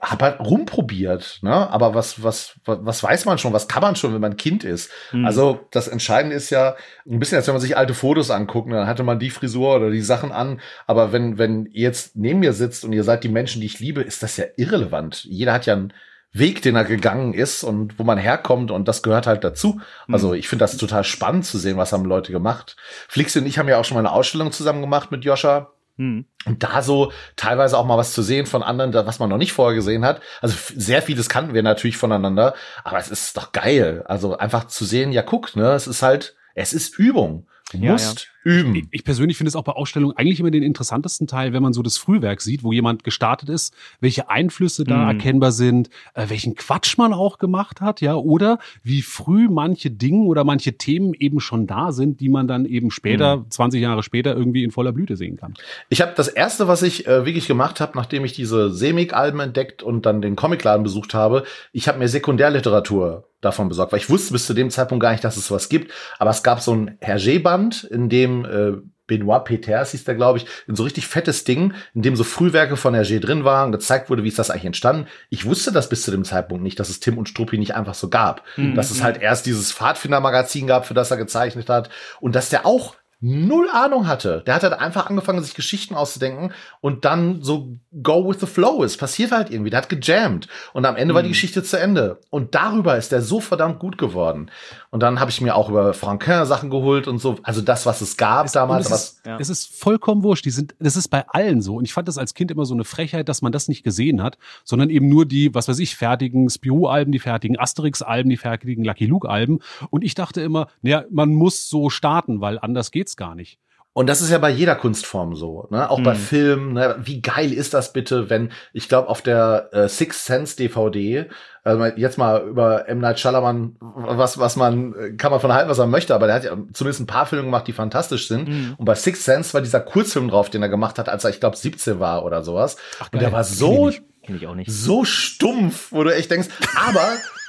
habe halt rumprobiert, ne? Aber was, was, was, weiß man schon, was kann man schon, wenn man Kind ist? Hm. Also das Entscheidende ist ja ein bisschen, als wenn man sich alte Fotos anguckt, ne? dann hatte man die Frisur oder die Sachen an. Aber wenn, wenn ihr jetzt neben mir sitzt und ihr seid die Menschen, die ich liebe, ist das ja irrelevant. Jeder hat ja einen Weg, den er gegangen ist und wo man herkommt und das gehört halt dazu. Also ich finde das total spannend zu sehen, was haben Leute gemacht. Flixi und ich haben ja auch schon mal eine Ausstellung zusammen gemacht mit Joscha. Hm. Und da so teilweise auch mal was zu sehen von anderen, was man noch nicht vorher gesehen hat. Also sehr vieles kannten wir natürlich voneinander, aber es ist doch geil. Also einfach zu sehen, ja guck, ne, es ist halt, es ist Übung. Du Ja, musst üben. Ich persönlich finde es auch bei Ausstellungen eigentlich immer den interessantesten Teil, wenn man so das Frühwerk sieht, wo jemand gestartet ist, welche Einflüsse da Mhm. erkennbar sind, äh, welchen Quatsch man auch gemacht hat, ja, oder wie früh manche Dinge oder manche Themen eben schon da sind, die man dann eben später, 20 Jahre später irgendwie in voller Blüte sehen kann. Ich habe das erste, was ich äh, wirklich gemacht habe, nachdem ich diese Semik-Alben entdeckt und dann den Comicladen besucht habe, ich habe mir Sekundärliteratur davon besorgt, weil ich wusste bis zu dem Zeitpunkt gar nicht, dass es sowas gibt. Aber es gab so ein Hergé-Band, in dem äh, Benoit Peters hieß der, glaube ich, in so richtig fettes Ding, in dem so Frühwerke von Hergé drin waren, gezeigt wurde, wie ist das eigentlich entstanden. Ich wusste das bis zu dem Zeitpunkt nicht, dass es Tim und Struppi nicht einfach so gab. Dass es halt erst dieses Pfadfinder-Magazin gab, für das er gezeichnet hat und dass der auch null Ahnung hatte. Der hat halt einfach angefangen, sich Geschichten auszudenken und dann so go with the flow. Es passiert halt irgendwie. Der hat gejammt und am Ende war die Mhm. Geschichte zu Ende. Und darüber ist der so verdammt gut geworden. Und dann habe ich mir auch über Franquin Sachen geholt und so. Also das, was es gab damals. Und Was, es, ist, Ja. es ist vollkommen wurscht. Die sind, das ist bei allen so. Und ich fand das als Kind immer so eine Frechheit, dass man das nicht gesehen hat, sondern eben nur die, was weiß ich, fertigen Spirou-Alben, die fertigen Asterix-Alben, die fertigen Lucky Luke-Alben. Und ich dachte immer, naja, man muss so starten, weil anders geht's gar nicht. Und das ist ja bei jeder Kunstform so, ne? Auch bei Mhm. Filmen. Ne? Wie geil ist das bitte, wenn ich glaube auf der äh, Sixth Sense DVD also jetzt mal über M Night Shyamalan was was man äh, kann man von halten was man möchte, aber der hat ja zumindest ein paar Filme gemacht, die fantastisch sind. Mhm. Und bei Sixth Sense war dieser Kurzfilm drauf, den er gemacht hat, als er ich glaube 17 war oder sowas. Und der war so Kenn ich auch nicht. so stumpf, wo du echt denkst, aber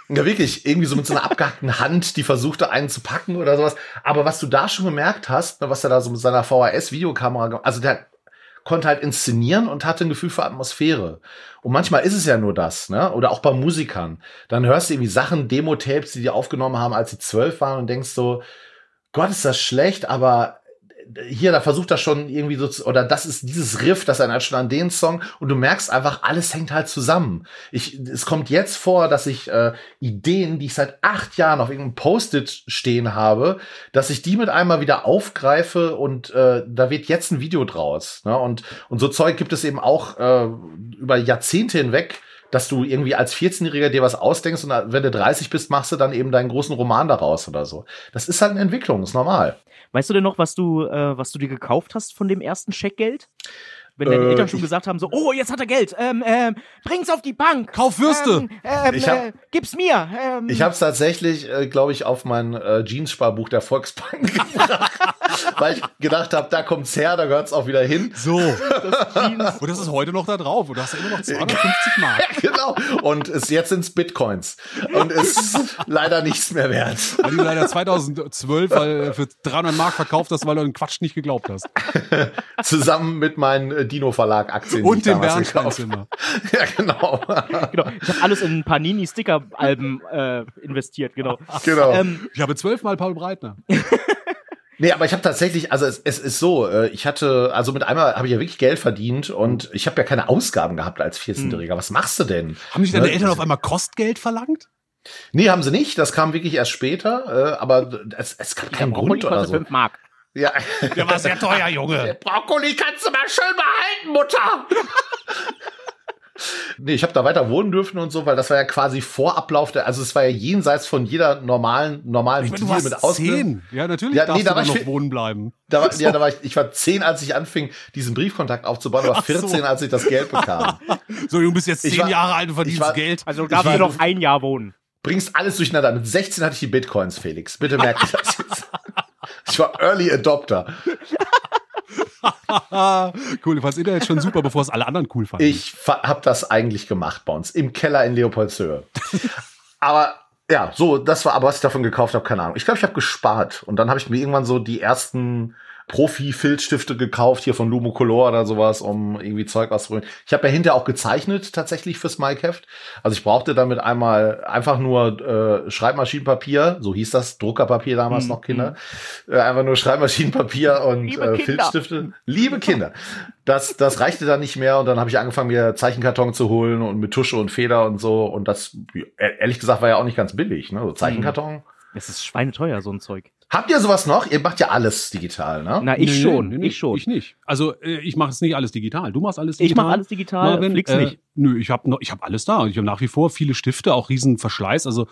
ja wirklich irgendwie so mit so einer abgehackten Hand, die versuchte einen zu packen oder sowas. Aber was du da schon gemerkt hast, ne, was er da so mit seiner VHS-Videokamera, gemacht also der konnte halt inszenieren und hatte ein Gefühl für Atmosphäre. Und manchmal ist es ja nur das, ne? Oder auch bei Musikern. Dann hörst du irgendwie Sachen, Demo-Tapes, die die aufgenommen haben, als sie zwölf waren und denkst so, Gott, ist das schlecht, aber hier, da versucht er schon irgendwie so, zu, oder das ist dieses Riff, das erinnert schon an den Song und du merkst einfach, alles hängt halt zusammen. Ich, es kommt jetzt vor, dass ich äh, Ideen, die ich seit acht Jahren auf irgendeinem Post-it stehen habe, dass ich die mit einmal wieder aufgreife und äh, da wird jetzt ein Video draus. Ne? Und, und so Zeug gibt es eben auch äh, über Jahrzehnte hinweg, dass du irgendwie als 14-Jähriger dir was ausdenkst und wenn du 30 bist, machst du dann eben deinen großen Roman daraus oder so. Das ist halt eine Entwicklung, ist normal. Weißt du denn noch, was du, äh, was du dir gekauft hast von dem ersten Scheckgeld? Wenn deine Äh, Eltern schon ich- gesagt haben, so, oh, jetzt hat er Geld, ähm, ähm, bring's auf die Bank. Kauf Würste. Ähm, ähm, hab- äh, gib's mir. Ähm, Ich habe es tatsächlich, äh, glaube ich, auf mein äh, Jeans-Sparbuch der Volksbank gebracht, weil ich gedacht habe, da kommt's her, da gehört's auch wieder hin. So. Und das ist heute noch da drauf. Und du hast ja immer noch 250 Mark. genau. Und es, jetzt sind's Bitcoins. Und es ist leider nichts mehr wert. Weil du leider 2012 weil, für 300 Mark verkauft hast, weil du den Quatsch nicht geglaubt hast. Zusammen mit meinen äh, Dino-Verlag-Aktien. die ich Und gekauft Bernsteinzimmer. Ja, genau. genau. Ich habe alles in Panini-Sticker-Alben äh, investiert, genau. genau. Ähm, Ich habe zwölfmal Paul Breitner. Nee, aber ich habe tatsächlich, also es, es ist so, äh, ich hatte, also mit einmal habe ich ja wirklich Geld verdient und ich habe ja keine Ausgaben gehabt als 14-Jähriger. Was machst du denn? Haben nicht deine Ne? Eltern auf einmal Kostgeld verlangt? Nee, haben sie nicht. Das kam wirklich erst später. Äh, aber es, es gab keinen Grund oder so. 5 Mark. Ja. Der war sehr teuer, Junge. Brokkoli kannst du mal schön behalten, Mutter. nee, ich habe da weiter wohnen dürfen und so, weil das war ja quasi vor Ablauf der, also es war ja jenseits von jeder normalen, normalen Ich meine, du Deal mit Ausbildung. Ja, natürlich Ja, darfst nee, da du war ich noch wohnen bleiben. Da war, Ja, da war ich, ich war zehn, als ich anfing, diesen Briefkontakt aufzubauen, aber Ach so. 14, als ich das Geld bekam. So, du bist jetzt zehn war- Jahre alt und verdienst war- Geld. Also Ich darfst war- du noch ein Jahr wohnen. Bringst alles durcheinander. Mit 16 hatte ich die Bitcoins, Felix. Bitte merk dir das jetzt. Ich war Early Adopter. cool, du fandst Internet schon super, bevor es alle anderen cool fanden. Ich habe das eigentlich gemacht bei uns im Keller in Leopoldshöhe. aber ja, so, das war aber, was ich davon gekauft habe, keine Ahnung. Ich glaube, ich habe gespart und dann habe ich mir irgendwann so die ersten Profi-Filzstifte gekauft, hier von Lumocolor oder sowas, um irgendwie Zeug auszuholen. Ich habe ja hinterher auch gezeichnet, tatsächlich fürs Mike-Heft. Also ich brauchte damit einmal einfach nur äh, Schreibmaschinenpapier, so hieß das, Druckerpapier damals noch, Kinder. Äh, einfach nur Schreibmaschinenpapier und Liebe äh. Filzstifte. Liebe Kinder. Das, das reichte dann nicht mehr und dann habe ich angefangen, mir Zeichenkarton zu holen und mit Tusche und Feder und so. Und das, e- ehrlich gesagt, war ja auch nicht ganz billig, ne? So Zeichenkarton. Es ist schweineteuer, so ein Zeug. Habt ihr sowas noch? Ihr macht ja alles digital, ne? Na, ich Nee, schon. nee, nee, ich schon. Ich nicht. Also äh, ich mache es nicht alles digital. Du machst alles Ich digital. mache alles digital, Marvin, Flix äh, nicht. Nö, ich habe noch, ich habe alles da. Ich habe nach wie vor viele Stifte, auch riesen Verschleiß. Also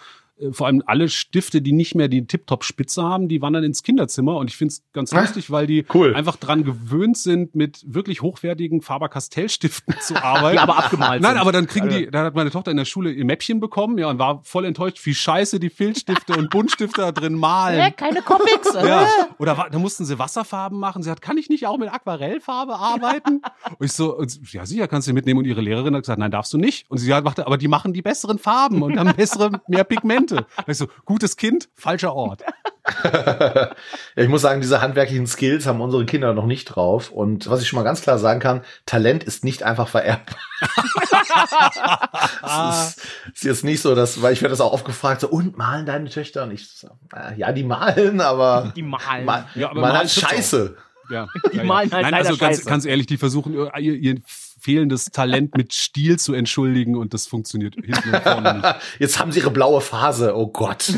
vor allem alle Stifte, die nicht mehr die Tip-Top-Spitze haben, die wandern ins Kinderzimmer und ich finde es ganz Ah, lustig, weil die cool. einfach dran gewöhnt sind, mit wirklich hochwertigen Faber-Castell-Stiften zu arbeiten. Die aber abgemalt Nein, sind. aber dann kriegen Also- die, dann hat meine Tochter in der Schule ihr Mäppchen bekommen, ja, und war voll enttäuscht, wie scheiße die Filzstifte und Buntstifte da drin malen. keine Comics. Ja. Oder wa- da mussten sie Wasserfarben machen. Sie hat, kann ich nicht auch mit Aquarellfarbe arbeiten? und ich so, und, ja sicher, kannst du mitnehmen. Und ihre Lehrerin hat gesagt, nein, darfst du nicht. Und sie hat aber die machen die besseren Farben und haben bessere, mehr Pigmente. Und ich so, gutes Kind, falscher Ort. ja, ich muss sagen, diese handwerklichen Skills haben unsere Kinder noch nicht drauf. Und was ich schon mal ganz klar sagen kann, Talent ist nicht einfach vererbbar. es ist, ist jetzt nicht so, dass, weil ich werde das auch oft gefragt, so, und malen deine Töchter? Und ich so, äh, ja, die malen, aber, Die malen. mal, Ja, aber malen malen scheiße. Ja. Die ja, ja. malen halt Nein, also ganz, ganz ehrlich, die versuchen ihr, ihr, ihr fehlendes Talent mit Stil zu entschuldigen und das funktioniert hinten und vorne nicht. Jetzt haben sie ihre blaue Phase, oh Gott.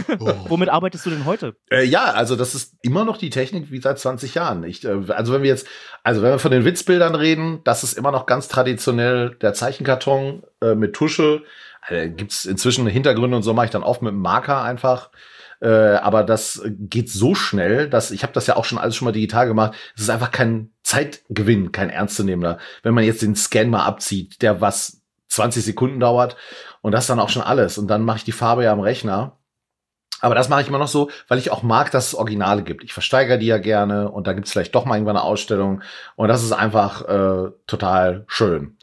Womit arbeitest du denn heute? Äh, ja, also das ist immer noch die Technik wie seit 20 Jahren. Ich, äh, also wenn wir jetzt, also wenn wir von den Witzbildern reden, das ist immer noch ganz traditionell der Zeichenkarton äh, mit Tusche. Äh, gibt's inzwischen Hintergründe und so mache ich dann oft mit dem Marker einfach. Äh, aber das geht so schnell, dass ich habe das ja auch schon alles schon mal digital gemacht. Es ist einfach kein Zeitgewinn, kein ernstzunehmender. Wenn man jetzt den Scan mal abzieht, der was 20 Sekunden dauert und das dann auch schon alles. Und dann mache ich die Farbe ja am Rechner. Aber das mache ich immer noch so, weil ich auch mag, dass es Originale gibt. Ich versteigere die ja gerne und da gibt es vielleicht doch mal irgendwann eine Ausstellung. Und das ist einfach äh, total schön.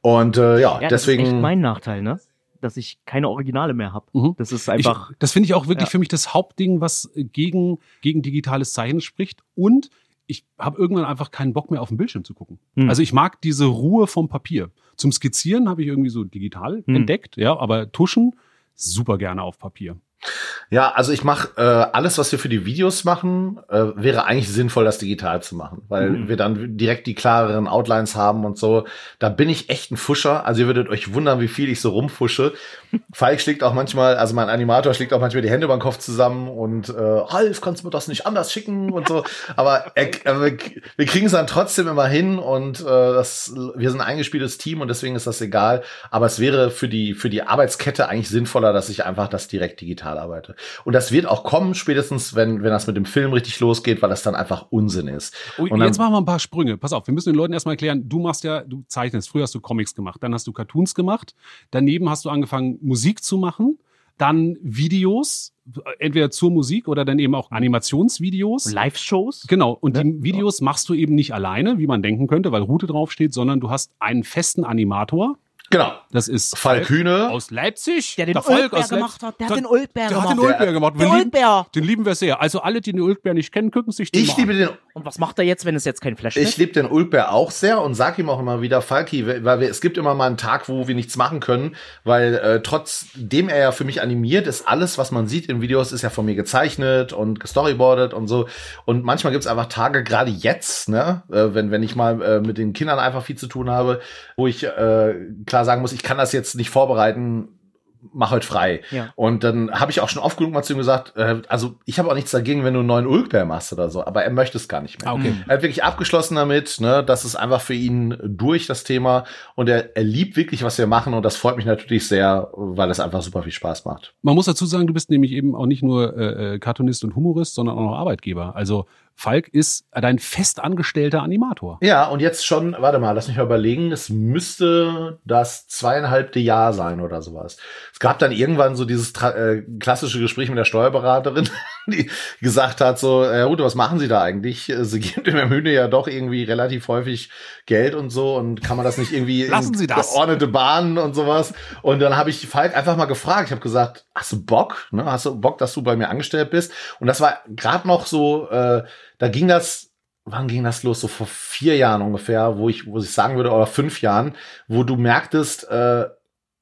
Und äh, ja, Ja, das ist echt deswegen. mein Nachteil, ne? Dass ich keine Originale mehr habe. Mhm. Das ist Ich, einfach. das finde ich auch wirklich Ja. für mich das Hauptding, was gegen, gegen digitales Zeichnen spricht. Und ich habe irgendwann einfach keinen Bock mehr auf den Bildschirm zu gucken. Hm. Also ich mag diese Ruhe vom Papier. Zum Skizzieren habe ich irgendwie so digital Hm. entdeckt, ja, aber Tuschen super gerne auf Papier. Ja, also ich mache äh, alles, was wir für die Videos machen, äh, wäre eigentlich sinnvoll, das digital zu machen, weil Mhm. wir dann direkt die klareren Outlines haben und so. Da bin ich echt ein Fuscher. Also ihr würdet euch wundern, wie viel ich so rumfusche. Falk schlägt auch manchmal, also mein Animator schlägt auch manchmal die Hände über den Kopf zusammen und äh, Ralf, kannst du mir das nicht anders schicken und so. Aber er, wir wir kriegen es dann trotzdem immer hin und äh, das, wir sind ein eingespieltes Team und deswegen ist das egal. Aber es wäre für die für die Arbeitskette eigentlich sinnvoller, dass ich einfach das direkt digital arbeite. Und das wird auch kommen, spätestens wenn wenn das mit dem Film richtig losgeht, weil das dann einfach Unsinn ist. Oh, Und dann- jetzt machen wir ein paar Sprünge. Pass auf, wir müssen den Leuten erstmal erklären, du machst ja, du zeichnest. Früher hast du Comics gemacht, dann hast du Cartoons gemacht. Daneben hast du angefangen, Musik zu machen. Dann Videos, entweder zur Musik oder dann eben auch Animationsvideos. Live-Shows? Genau, und die Videos machst du eben nicht alleine, wie man denken könnte, weil Route draufsteht, sondern du hast einen festen Animator. Genau. Das ist Falk Hühne. aus Leipzig. Der den aus Leip- gemacht hat. Der hat Der- den Ulkbär Der hat den gemacht. Ulkbär gemacht. Der lieben, den lieben wir sehr. Also alle, die den Ulkbär nicht kennen, gucken sich den Ich mal liebe an. den Und was macht er jetzt, wenn es jetzt kein Flash Ich liebe den Ulkbär auch sehr und sag ihm auch immer wieder, Falki, weil wir, es gibt immer mal einen Tag, wo wir nichts machen können, weil äh, trotzdem er ja für mich animiert ist, alles, was man sieht in Videos, ist ja von mir gezeichnet und gestoryboardet und so. Und manchmal gibt es einfach Tage, gerade jetzt, ne, äh, wenn, wenn ich mal äh, mit den Kindern einfach viel zu tun habe, wo ich äh, klar sagen muss, ich kann das jetzt nicht vorbereiten, mach heute frei. Ja. Und dann habe ich auch schon oft genug mal zu ihm gesagt, äh, also ich habe auch nichts dagegen, wenn du einen neuen Ulkbär machst oder so, aber er möchte es gar nicht mehr. Ah, okay. Er hat wirklich abgeschlossen damit, ne, das ist einfach für ihn durch das Thema und er, er liebt wirklich, was wir machen und das freut mich natürlich sehr, weil es einfach super viel Spaß macht. Man muss dazu sagen, du bist nämlich eben auch nicht nur äh, äh, Cartoonist und Humorist, sondern auch noch Arbeitgeber. Also Falk ist dein festangestellter Animator. Ja, und jetzt schon, warte mal, lass mich mal überlegen, es müsste das zweieinhalbte Jahr sein oder sowas. Es gab dann irgendwann so dieses äh, klassische Gespräch mit der Steuerberaterin, die gesagt hat so, äh, Ute, was machen Sie da eigentlich? Sie geben dem Herrn Hühne ja doch irgendwie relativ häufig Geld und so und kann man das nicht irgendwie Lassen in Sie das. geordnete Bahnen und sowas? Und dann habe ich Falk einfach mal gefragt, ich habe gesagt, hast du Bock? Ne? Hast du Bock, dass du bei mir angestellt bist? Und das war gerade noch so, äh, da ging das wann ging das los? So vor vier Jahren ungefähr, wo ich, wo ich sagen würde, oder fünf Jahren, wo du merktest, äh,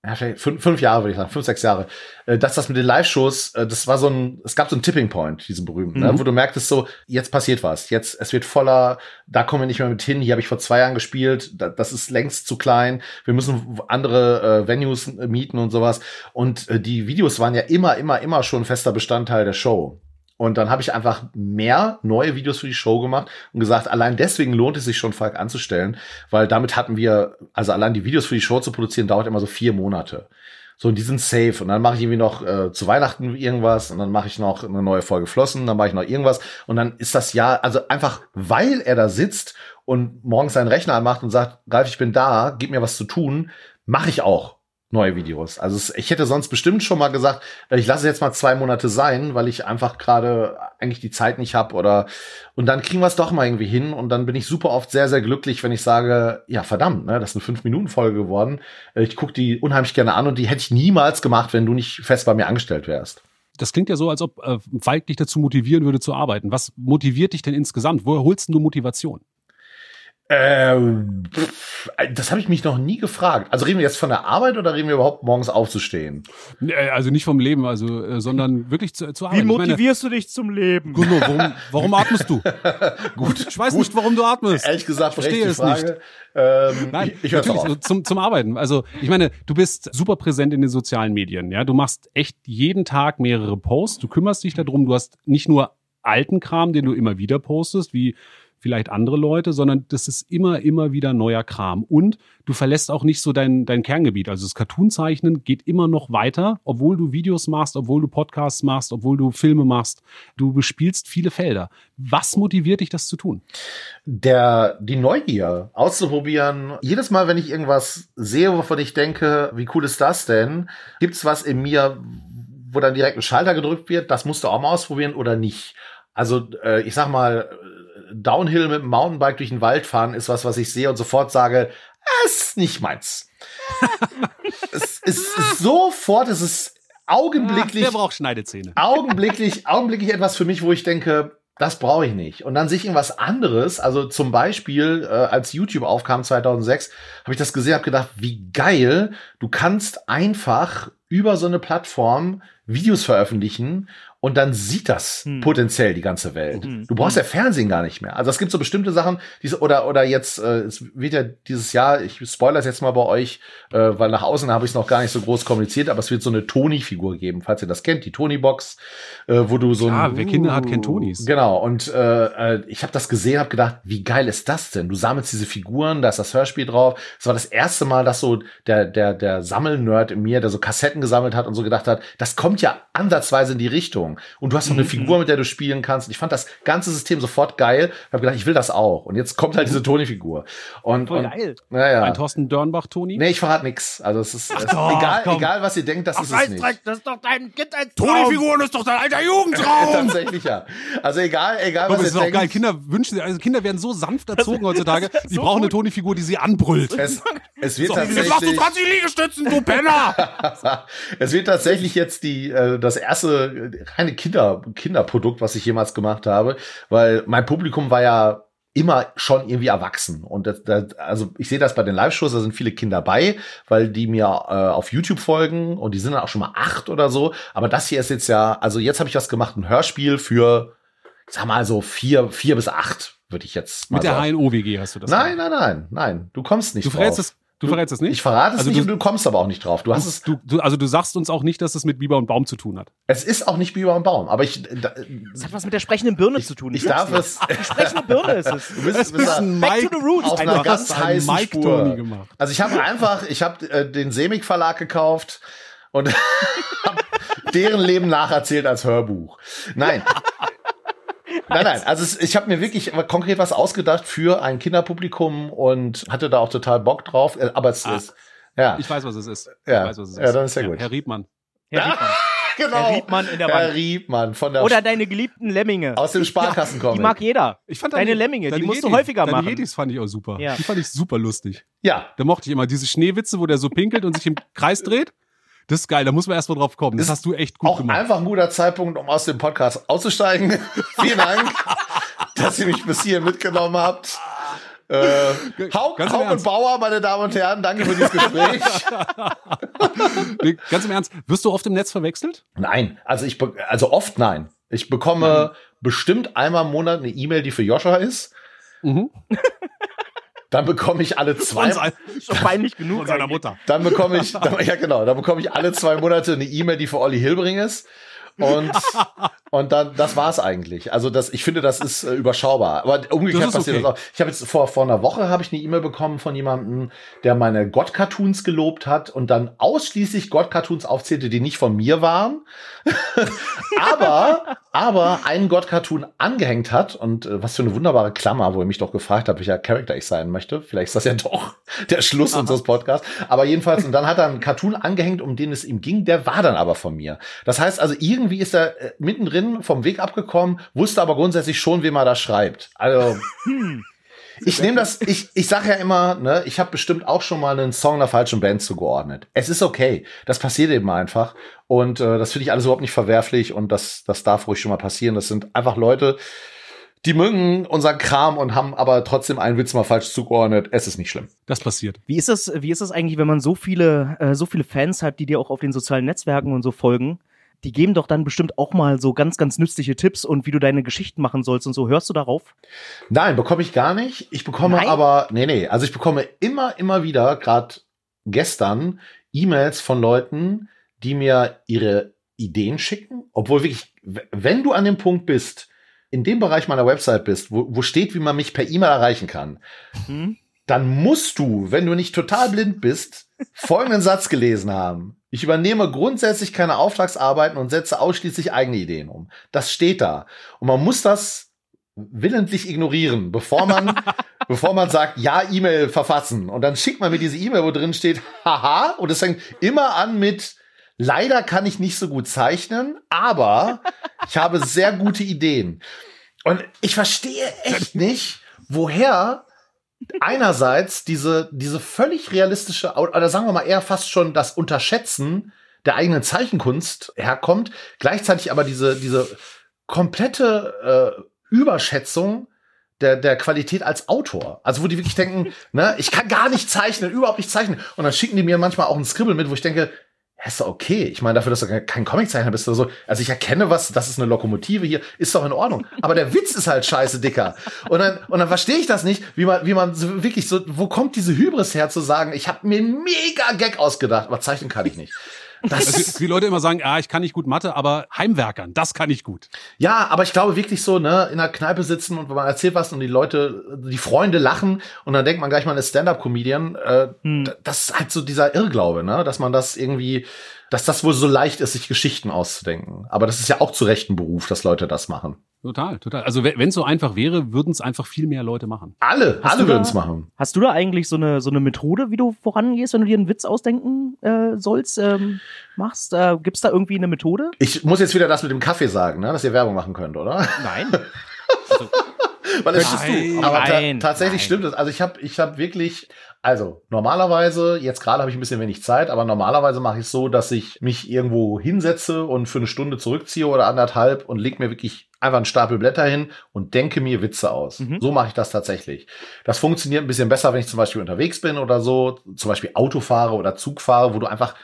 ja, vielleicht fünf, fünf Jahre würde ich sagen, fünf, sechs Jahre, äh, dass das mit den Live-Shows, äh, das war so ein, es gab so einen Tipping Point, diesen berühmten, ne, Mhm. wo du merktest so, jetzt passiert was, jetzt, es wird voller, da kommen wir nicht mehr mit hin, hier habe ich vor zwei Jahren gespielt, da, das ist längst zu klein, wir müssen andere äh, Venues äh, mieten und sowas und äh, die Videos waren ja immer, immer, immer schon fester Bestandteil der Show. Und dann habe ich einfach mehr neue Videos für die Show gemacht und gesagt, allein deswegen lohnt es sich schon, Falk anzustellen, weil damit hatten wir, also allein die Videos für die Show zu produzieren, dauert immer so vier Monate. So, und die sind safe. Und dann mache ich irgendwie noch äh, zu Weihnachten irgendwas und dann mache ich noch eine neue Folge Flossen, dann mache ich noch irgendwas. Und dann ist das Jahr, also einfach, weil er da sitzt und morgens seinen Rechner anmacht und sagt, Ralf, ich bin da, gib mir was zu tun, mache ich auch neue Videos. Also ich hätte sonst bestimmt schon mal gesagt, äh, ich lasse jetzt mal zwei Monate sein, weil ich einfach gerade eigentlich die Zeit nicht habe oder und dann kriegen wir es doch mal irgendwie hin und dann bin ich super oft sehr, sehr glücklich, wenn ich sage, ja verdammt, ne, das ist eine Fünf-Minuten-Folge geworden. Äh, Ich gucke die unheimlich gerne an und die hätte ich niemals gemacht, wenn du nicht fest bei mir angestellt wärst. das klingt ja so, als ob äh, Falk dich dazu motivieren würde zu arbeiten. Was motiviert dich denn insgesamt? Woher holst du Motivation? Ähm, das habe ich mich noch nie gefragt. Also reden wir jetzt von der Arbeit oder reden wir überhaupt morgens aufzustehen? Nee, Also nicht vom Leben, also, äh, sondern wirklich zu, zu Wie arbeiten. Ich meine, motivierst du dich zum Leben? Gunnar, warum, warum atmest du? Gut. Ich weiß nicht, warum du atmest. Ehrlich gesagt, Verstehe berechtigte es Frage. Ähm, Nein, ich, ich natürlich auch. zum, zum Arbeiten. Also ich meine, du bist super präsent in den sozialen Medien. Ja, du machst echt jeden Tag mehrere Posts. Du kümmerst dich darum. Du hast nicht nur alten Kram, den du immer wieder postest, wie vielleicht andere Leute, sondern das ist immer, immer wieder neuer Kram. Und du verlässt auch nicht so dein, dein Kerngebiet. Also das Cartoon-Zeichnen geht immer noch weiter, obwohl du Videos machst, obwohl du Podcasts machst, obwohl du Filme machst. Du bespielst viele Felder. Was motiviert dich, das zu tun? der die Neugier auszuprobieren. Jedes Mal, wenn ich irgendwas sehe, wovon ich denke, wie cool ist das denn? Gibt's was in mir, wo dann direkt ein Schalter gedrückt wird? Das musst du auch mal ausprobieren oder nicht? Also äh, ich sag mal, Downhill mit dem Mountainbike durch den Wald fahren ist was, was ich sehe und sofort sage, es ist nicht meins. es ist sofort, es ist augenblicklich Wer braucht Schneidezähne? augenblicklich, augenblicklich etwas für mich, wo ich denke, das brauche ich nicht. Und dann sehe ich irgendwas anderes. Also zum Beispiel, äh, als YouTube aufkam 2006, habe ich das gesehen, habe gedacht, wie geil, du kannst einfach über so eine Plattform Videos veröffentlichen und dann sieht das Hm. potenziell die ganze Welt. Hm. Du brauchst ja Fernsehen gar nicht mehr. Also es gibt so bestimmte Sachen, diese oder oder jetzt äh, es wird ja dieses Jahr, ich spoilere es jetzt mal bei euch, äh, weil nach außen habe ich es noch gar nicht so groß kommuniziert, aber es wird so eine Toni-Figur geben, falls ihr das kennt, die Toni-Box, äh, wo du so Ja, ein wer Kinder hat, kennt Tonis. Genau, und äh, äh, ich habe das gesehen, habe gedacht, wie geil ist das denn? Du sammelst diese Figuren, da ist das Hörspiel drauf. Es war das erste Mal, dass so der der der Sammelnerd in mir, der so Kassetten gesammelt hat und so gedacht hat, das kommt ja ansatzweise in die Richtung. Und du hast noch eine Figur, mit der du spielen kannst. Und ich fand das ganze System sofort geil. Ich habe gedacht, ich will das auch. Und jetzt kommt halt diese Toni-Figur. Und, Voll und geil. naja. Ein Thorsten Dörnbach-Toni? Nee, ich verrate nix. Also es ist, es ist doch, egal, komm. egal was ihr denkt, das ist es nicht. das ist doch dein Kindheitstraum. Toni-Figuren ist doch dein alter Jugendtraum. Tatsächlich ja. Also egal, egal Aber was ist ihr auch denkt. geil. Kinder wünschen, also Kinder werden so sanft erzogen heutzutage. Die so brauchen eine gut. Toni-Figur, die sie anbrüllt. Es, es wird Jetzt machst du tatsächlich, 20 Liegestützen, du Penner. es wird tatsächlich jetzt die äh, das erste äh, reine Kinder Kinderprodukt, was ich jemals gemacht habe, weil mein Publikum war ja immer schon irgendwie erwachsen und das, das, also ich sehe das bei den Live-Shows, da sind viele Kinder bei, weil die mir äh, auf YouTube folgen und die sind dann auch schon mal acht oder so. Aber das hier ist jetzt ja, also jetzt habe ich was gemacht, ein Hörspiel für, ich sag mal so vier vier bis acht würde ich jetzt mal Mit der. HNO-WG hast du das Nein, nein, nein, nein, du kommst nicht Du verrätst es, du verrätst es nicht? Ich verrate es Also nicht du- und du kommst aber auch nicht drauf. Du hast es du, du, also du sagst uns auch nicht, dass es mit Biber und Baum zu tun hat. Es ist auch nicht Biber und Baum, aber ich, da, Das hat was mit der sprechenden Birne zu tun. ich darf es. Die sprechende Birne ist es. Du bist, bist da Back to the roots auf einer ganz heißen Mike Spur. Tony gemacht. Also ich habe einfach, ich habe äh, den Semik Verlag gekauft und deren Leben nacherzählt als Hörbuch. Nein. Nein, nein, also ich habe mir wirklich konkret was ausgedacht für ein Kinderpublikum und hatte da auch total Bock drauf. Äh, Aber es Ah. ist, ja, Ich weiß, was es ist. Ja. Ich weiß, was es Ja, dann ist ja gut. Herr Riebmann. Herr Riebmann. genau. Herr Riebmann in der Herr Wand. Riebmann von der Oder deine geliebten Lemminge. aus dem Sparkassen kommen. Die mag jeder. Ich fand Deine Lemminge, die musst du häufiger deine machen. Yetis fand ich auch super. Ja. Die fand ich super lustig. Ja, Da mochte ich immer diese Schneewitze, wo der so pinkelt und sich im Kreis dreht. Das ist geil, da muss man erst mal drauf kommen. Das Ist hast du echt gut auch gemacht. einfach ein guter Zeitpunkt, um aus dem Podcast auszusteigen. Vielen Dank, dass ihr mich bis hier mitgenommen habt. Äh, Haug, Haug und. Bauer, meine Damen und Herren, danke für dieses Gespräch. Nee, ganz im Ernst, wirst du oft im Netz verwechselt? nein, also ich, also oft nein. Ich bekomme bestimmt einmal im Monat eine E-Mail, die für Joscha ist. Mhm. Dann bekomme ich alle zwei, doch peinlich genug. von seiner. Mutter. dann bekomme ich, dann, ja genau, dann bekomme ich alle zwei Monate eine E-Mail, die für Olli Hilbring ist. Und, und dann, das war's eigentlich. Also das, ich finde, das ist äh, überschaubar. Aber umgekehrt Das passiert okay. das auch. Ich habe jetzt vor, vor einer Woche habe ich eine E-Mail bekommen von jemandem, der meine Gott-Cartoons gelobt hat und dann ausschließlich Gott-Cartoons aufzählte, die nicht von mir waren. aber, aber einen Gott-Cartoon angehängt hat und äh, was für eine wunderbare Klammer, wo er mich doch gefragt hat, welcher Charakter ich sein möchte. Vielleicht ist das ja doch der Schluss unseres Podcasts. Aber jedenfalls, und dann hat er einen Cartoon angehängt, um den es ihm ging, der war dann aber von mir. Das heißt also, irgendwie ist er äh, mittendrin vom Weg abgekommen, wusste aber grundsätzlich schon, wem er da schreibt. Also, Ich nehme das, ich, ich sage ja immer, ne, ich habe bestimmt auch schon mal einen Song einer falschen Band zugeordnet. Es ist okay. Das passiert eben einfach. Und äh, das finde ich alles überhaupt nicht verwerflich und das, das darf ruhig schon mal passieren. Das sind einfach Leute, die mögen unseren Kram und haben aber trotzdem einen Witz mal falsch zugeordnet. Es ist nicht schlimm. Das passiert. Wie ist das, wie ist das eigentlich, wenn man so viele, äh, so viele Fans hat, die dir auch auf den sozialen Netzwerken und so folgen? Die geben doch dann bestimmt auch mal so ganz, ganz nützliche Tipps und wie du deine Geschichten machen sollst und so. Hörst du darauf? Nein, bekomme ich gar nicht. Ich bekomme Nein? aber, nee, nee, also ich bekomme immer, immer wieder, gerade gestern, E-Mails von Leuten, die mir ihre Ideen schicken, obwohl wirklich, wenn du an dem Punkt bist, in dem Bereich meiner Website bist, wo, wo steht, wie man mich per E-Mail erreichen kann, Hm? dann musst du, wenn du nicht total blind bist, folgenden Satz gelesen haben. Ich übernehme grundsätzlich keine Auftragsarbeiten und setze ausschließlich eigene Ideen um. Das steht da. Und man muss das willentlich ignorieren, bevor man, bevor man sagt, ja, E-Mail verfassen. Und dann schickt man mir diese E-Mail, wo drin steht, haha, und es fängt immer an mit, leider kann ich nicht so gut zeichnen, aber ich habe sehr gute Ideen. Und ich verstehe echt nicht, woher einerseits diese, diese völlig realistische, oder sagen wir mal eher fast schon das Unterschätzen der eigenen Zeichenkunst herkommt, gleichzeitig aber diese, diese komplette äh, Überschätzung der, der Qualität als Autor. Also wo die wirklich denken, ne, ich kann gar nicht zeichnen, überhaupt nicht zeichnen. Und dann schicken die mir manchmal auch ein Scribble mit, wo ich denke, ist doch okay. Ich meine, dafür, dass du kein Comiczeichner bist oder so. Also ich erkenne was, das ist eine Lokomotive hier, ist doch in Ordnung. Aber der Witz ist halt scheiße, Dicker. Und dann, und dann verstehe ich das nicht, wie man, wie man so wirklich so, wo kommt diese Hybris her zu sagen, ich habe mir mega Gag ausgedacht, aber zeichnen kann ich nicht. Das, Also, wie Leute immer sagen, ah, ich kann nicht gut Mathe, aber Heimwerkern, das kann ich gut. Ja, aber ich glaube wirklich so, ne, in der Kneipe sitzen und man erzählt was und die Leute, die Freunde lachen und dann denkt man gleich mal, eine Stand-up-Comedian. Äh, Hm. Das ist halt so dieser Irrglaube, ne, dass man das irgendwie, dass das wohl so leicht ist, sich Geschichten auszudenken. Aber das ist ja auch zu Recht ein Beruf, dass Leute das machen. Total, total. Also wenn es so einfach wäre, würden es einfach viel mehr Leute machen. Alle, Hast alle würden es machen. Hast du da eigentlich so eine, so eine Methode, wie du vorangehst, wenn du dir einen Witz ausdenken äh, sollst, ähm, machst? Äh, Gibt's da irgendwie eine Methode? Ich muss jetzt wieder das mit dem Kaffee sagen, ne, dass ihr Werbung machen könnt, oder? Nein. Weil es Nein, aber ta tatsächlich nein. stimmt es. Also ich habe ich hab wirklich, also normalerweise, jetzt gerade habe ich ein bisschen wenig Zeit, aber normalerweise mache ich es so, dass ich mich irgendwo hinsetze und für eine Stunde zurückziehe oder anderthalb und leg mir wirklich einfach einen Stapel Blätter hin und denke mir Witze aus. Mhm. So mache ich das tatsächlich. Das funktioniert ein bisschen besser, wenn ich zum Beispiel unterwegs bin oder so, zum Beispiel Auto fahre oder Zug fahre, wo du einfach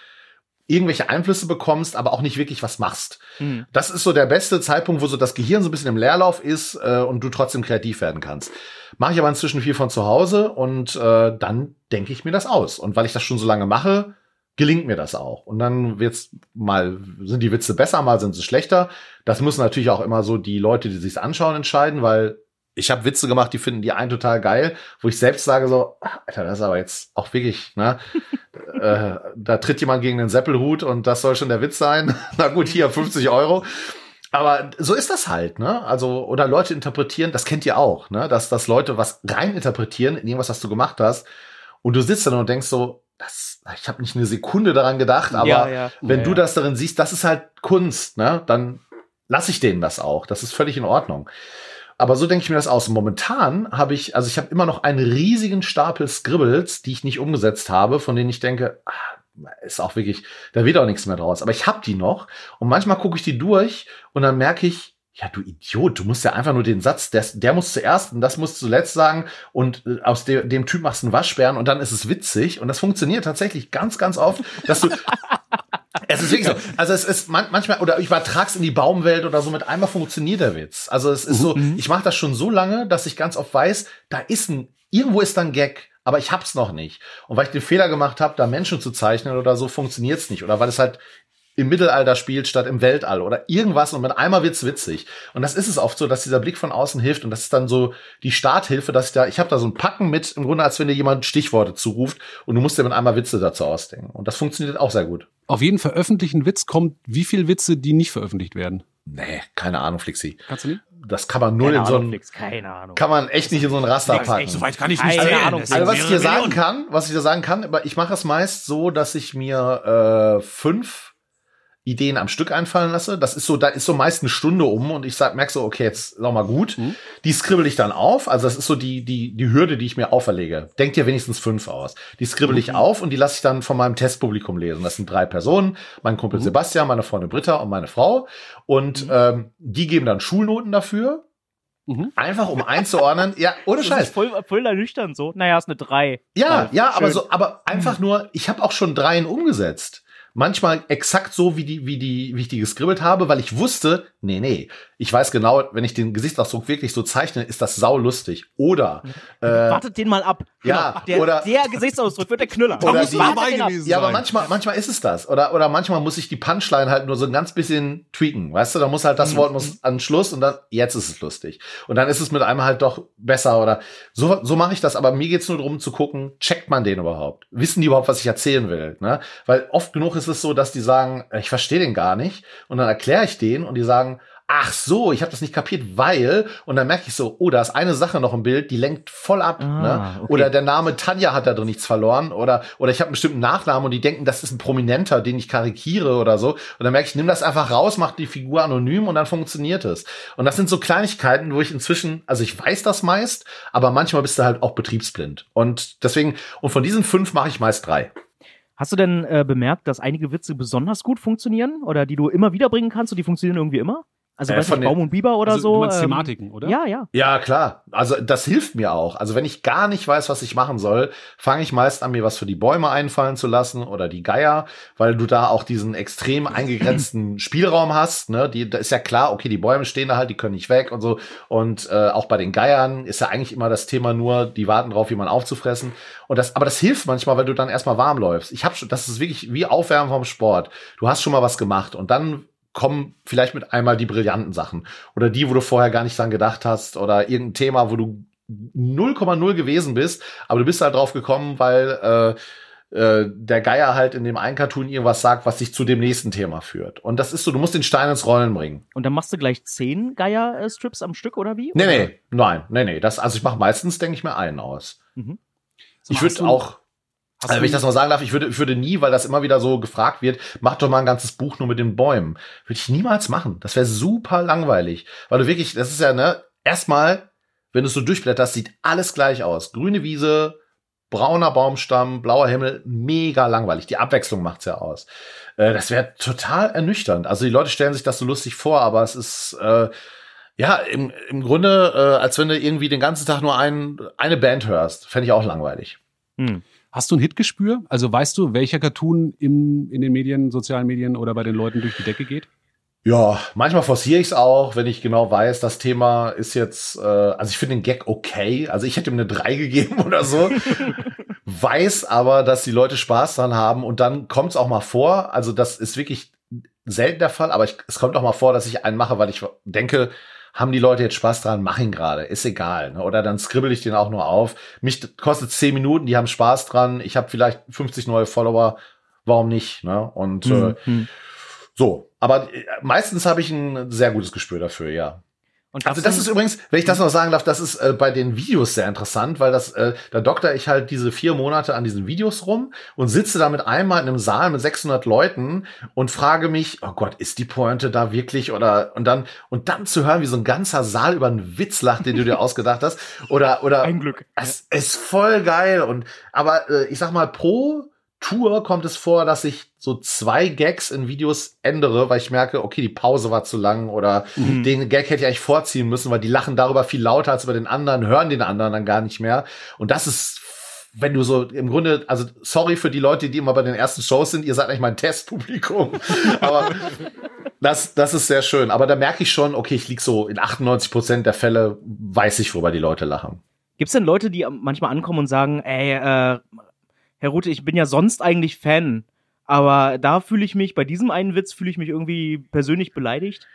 irgendwelche Einflüsse bekommst, aber auch nicht wirklich was machst. Hm. Das ist so der beste Zeitpunkt, wo so das Gehirn so ein bisschen im Leerlauf ist äh, und du trotzdem kreativ werden kannst. Mache ich aber inzwischen viel von zu Hause und äh, dann denke ich mir das aus. Und weil ich das schon so lange mache, gelingt mir das auch. Und dann wird's mal, sind die Witze besser, mal sind sie schlechter. Das müssen natürlich auch immer so die Leute, die sich's anschauen, entscheiden, weil ich habe Witze gemacht, die finden die einen total geil, wo ich selbst sage so, "Ah, Alter, das ist aber jetzt auch wirklich, ne? äh, da tritt jemand gegen den Seppelhut und das soll schon der Witz sein. Na gut, hier 50 Euro. Aber so ist das halt, ne? Also, oder Leute interpretieren, das kennt ihr auch, ne? Dass, dass Leute was rein interpretieren in irgendwas, was du gemacht hast. Und du sitzt dann und denkst so, das, ich habe nicht eine Sekunde daran gedacht, aber Ja, ja. wenn Ja, du das darin siehst, das ist halt Kunst, ne? Dann lass ich denen das auch. Das ist völlig in Ordnung. Aber so denke ich mir das aus. Momentan habe ich, also ich habe immer noch einen riesigen Stapel Scribbles, die ich nicht umgesetzt habe, von denen ich denke, ah, ist auch wirklich, da wird auch nichts mehr draus. Aber ich habe die noch und manchmal gucke ich die durch und dann merke ich, ja, du Idiot, du musst ja einfach nur den Satz, der, der muss zuerst und das muss zuletzt sagen und äh, aus de, dem Typ machst du einen Waschbären und dann ist es witzig und das funktioniert tatsächlich ganz, ganz oft, dass du es ist wirklich so. Also es ist man, manchmal, oder ich übertrag's in die Baumwelt oder so, mit einmal funktioniert der Witz. Also es ist so, ich mache das schon so lange, dass ich ganz oft weiß, da ist ein, irgendwo ist da ein Gag, aber ich hab's noch nicht. Und weil ich den Fehler gemacht habe, da Menschen zu zeichnen oder so, funktioniert's nicht. Oder weil es halt im Mittelalter spielt statt im Weltall oder irgendwas und mit einmal wird's witzig. Und das ist es oft so, dass dieser Blick von außen hilft und das ist dann so die Starthilfe, dass ich da, ich habe da so ein Packen mit, im Grunde als wenn dir jemand Stichworte zuruft und du musst dir mit einmal Witze dazu ausdenken. Und das funktioniert auch sehr gut. Auf jeden veröffentlichten Witz kommt wie viel Witze, die nicht veröffentlicht werden. Nee, keine Ahnung, Flixi. Kannst du nicht? Das kann man null Keine in so Ahnung, ein, Flix, keine Ahnung. kann man echt nicht in so ein Raster Flix, packen. echt, So weit kann ich Keine nicht zählen. Ahnung, Das sind Also was ich dir sagen kann, was ich dir sagen kann, aber ich mache es meist so, dass ich mir äh, fünf Ideen am Stück einfallen lasse. Das ist so, da ist so meist eine Stunde um und ich sag, merk so, okay, jetzt noch mal gut. Mhm. Die skribbel ich dann auf. Also das ist so die, die, die Hürde, die ich mir auferlege. Denk dir wenigstens fünf aus. Die skribbel ich auf und die lasse ich dann von meinem Testpublikum lesen. Das sind drei Personen. Mein Kumpel Sebastian, meine Freundin Britta und meine Frau. Und ähm, die geben dann Schulnoten dafür. Mhm. Einfach um einzuordnen. Ja, ohne Scheiß. ist voll, voll ernüchternd so. Naja, ist eine 3. Ja, ja, aber schön. so, aber einfach nur, ich habe auch schon dreien umgesetzt. Manchmal exakt so, wie die, wie die, wie ich die geskribbelt habe, weil ich wusste, nee, nee, ich weiß genau, wenn ich den Gesichtsausdruck wirklich so zeichne, ist das saulustig. Oder, äh, Wartet den mal ab. ja, der, oder- der Gesichtsausdruck wird der Knüller. Oder die- dabei gewesen ja, aber sein. manchmal, manchmal ist es das. Oder, oder manchmal muss ich die Punchline halt nur so ein ganz bisschen tweaken. Weißt du, da muss halt das Wort muss an den Schluss und dann, jetzt ist es lustig. Und dann ist es mit einem halt doch besser oder so, so mache ich das. Aber mir geht's nur darum zu gucken, checkt man den überhaupt? Wissen die überhaupt, was ich erzählen will? Ne? Weil oft genug ist es so, dass die sagen, ich verstehe den gar nicht. Und dann erkläre ich den und die sagen, ach so, ich habe das nicht kapiert, weil, und dann merke ich so, oh, da ist eine Sache noch im Bild, die lenkt voll ab. Ah, ne? okay. Oder der Name Tanja hat da drin nichts verloren. Oder, oder ich habe einen bestimmten Nachnamen und die denken, das ist ein Prominenter, den ich karikiere oder so. Und dann merke ich, nimm das einfach raus, mach die Figur anonym und dann funktioniert es. Und das sind so Kleinigkeiten, wo ich inzwischen, also ich weiß das meist, aber manchmal bist du halt auch betriebsblind. Und deswegen, und von diesen fünf mache ich meist drei. Hast du denn äh, bemerkt, dass einige Witze besonders gut funktionieren? Oder die du immer wieder bringen kannst und die funktionieren irgendwie immer? Also, Äh, weiß von nicht, Baum und Biber oder also, so? Du meinst ähm, Thematiken, oder? Ja, ja. Ja, klar. Also das hilft mir auch. Also wenn ich gar nicht weiß, was ich machen soll, fange ich meist an, mir was für die Bäume einfallen zu lassen oder die Geier, weil du da auch diesen extrem eingegrenzten Spielraum hast. Ne? Die, da ist ja klar, okay, die Bäume stehen da halt, die können nicht weg und so. Und äh, auch bei den Geiern ist ja eigentlich immer das Thema nur, die warten drauf, jemanden aufzufressen. Und das, aber das hilft manchmal, weil du dann erstmal warm läufst. Ich habe schon, das ist wirklich wie Aufwärmen vom Sport. Du hast schon mal was gemacht und dann kommen vielleicht mit einmal die brillanten Sachen oder die, wo du vorher gar nicht dran gedacht hast oder irgendein Thema, wo du 0,0 gewesen bist, aber du bist halt drauf gekommen, weil äh, äh, der Geier halt in dem einen Cartoon irgendwas sagt, was dich zu dem nächsten Thema führt. Und das ist so, du musst den Stein ins Rollen bringen. Und dann machst du gleich zehn Geier-Strips am Stück, oder wie? Nee, Oder? nee, nein, nee, nee. Das, also ich mache meistens, denke ich mir, einen aus. Sag Ich mal, hast würde auch, hast also, wenn ich das mal sagen darf, ich würde, ich würde nie, weil das immer wieder so gefragt wird, mach doch mal ein ganzes Buch nur mit den Bäumen. Würde ich niemals machen. Das wäre super langweilig. Weil du wirklich, das ist ja, ne, erstmal, wenn du es so durchblätterst, sieht alles gleich aus. Grüne Wiese, brauner Baumstamm, blauer Himmel, mega langweilig. Die Abwechslung macht's ja aus. Äh, das wäre total ernüchternd. Also die Leute stellen sich das so lustig vor, aber es ist, äh, ja, im, im Grunde, äh, als wenn du irgendwie den ganzen Tag nur ein, eine Band hörst. Fände ich auch langweilig. Hm. Hast du ein Hitgespür? Also weißt du, welcher Cartoon im, in den Medien, sozialen Medien oder bei den Leuten durch die Decke geht? Ja, manchmal forciere ich es auch, wenn ich genau weiß, das Thema ist jetzt, äh, also ich finde den Gag okay. Also ich hätte ihm eine 3 gegeben oder so. weiß aber, dass die Leute Spaß dran haben und dann kommt es auch mal vor. Also das ist wirklich selten der Fall, aber ich, es kommt auch mal vor, dass ich einen mache, weil ich denke, haben die Leute jetzt Spaß dran, mach ihn gerade, ist egal. Ne? Oder dann skribbel ich den auch nur auf. Mich kostet 10 Minuten, die haben Spaß dran. Ich habe vielleicht 50 neue Follower, warum nicht? Ne? Und äh, Hm. so, aber äh, meistens habe ich ein sehr gutes Gespür dafür, ja. Und Also das ist übrigens, wenn ich das noch sagen darf, das ist äh, bei den Videos sehr interessant, weil das, äh, da dokter ich halt diese vier Monate an diesen Videos rum und sitze da mit einmal in einem Saal mit 600 Leuten und frage mich, oh Gott, ist die Pointe da wirklich oder und dann und dann zu hören, wie so ein ganzer Saal über einen Witz lacht, den du dir ausgedacht hast oder oder Ein Glück. es ist voll geil und aber äh, ich sag mal pro Tour kommt es vor, dass ich so zwei Gags in Videos ändere, weil ich merke, okay, die Pause war zu lang oder Mhm. den Gag hätte ich eigentlich vorziehen müssen, weil die lachen darüber viel lauter als über den anderen, hören den anderen dann gar nicht mehr. Und das ist, wenn du so im Grunde, also sorry für die Leute, die immer bei den ersten Shows sind, ihr seid eigentlich mein Testpublikum. Aber das, das ist sehr schön. Aber da merke ich schon, okay, ich lieg so in 98 Prozent der Fälle, weiß ich, worüber die Leute lachen. Gibt's denn Leute, die manchmal ankommen und sagen, ey, äh, Herr Rute, ich bin ja sonst eigentlich Fan, aber da fühle ich mich, bei diesem einen Witz fühle ich mich irgendwie persönlich beleidigt?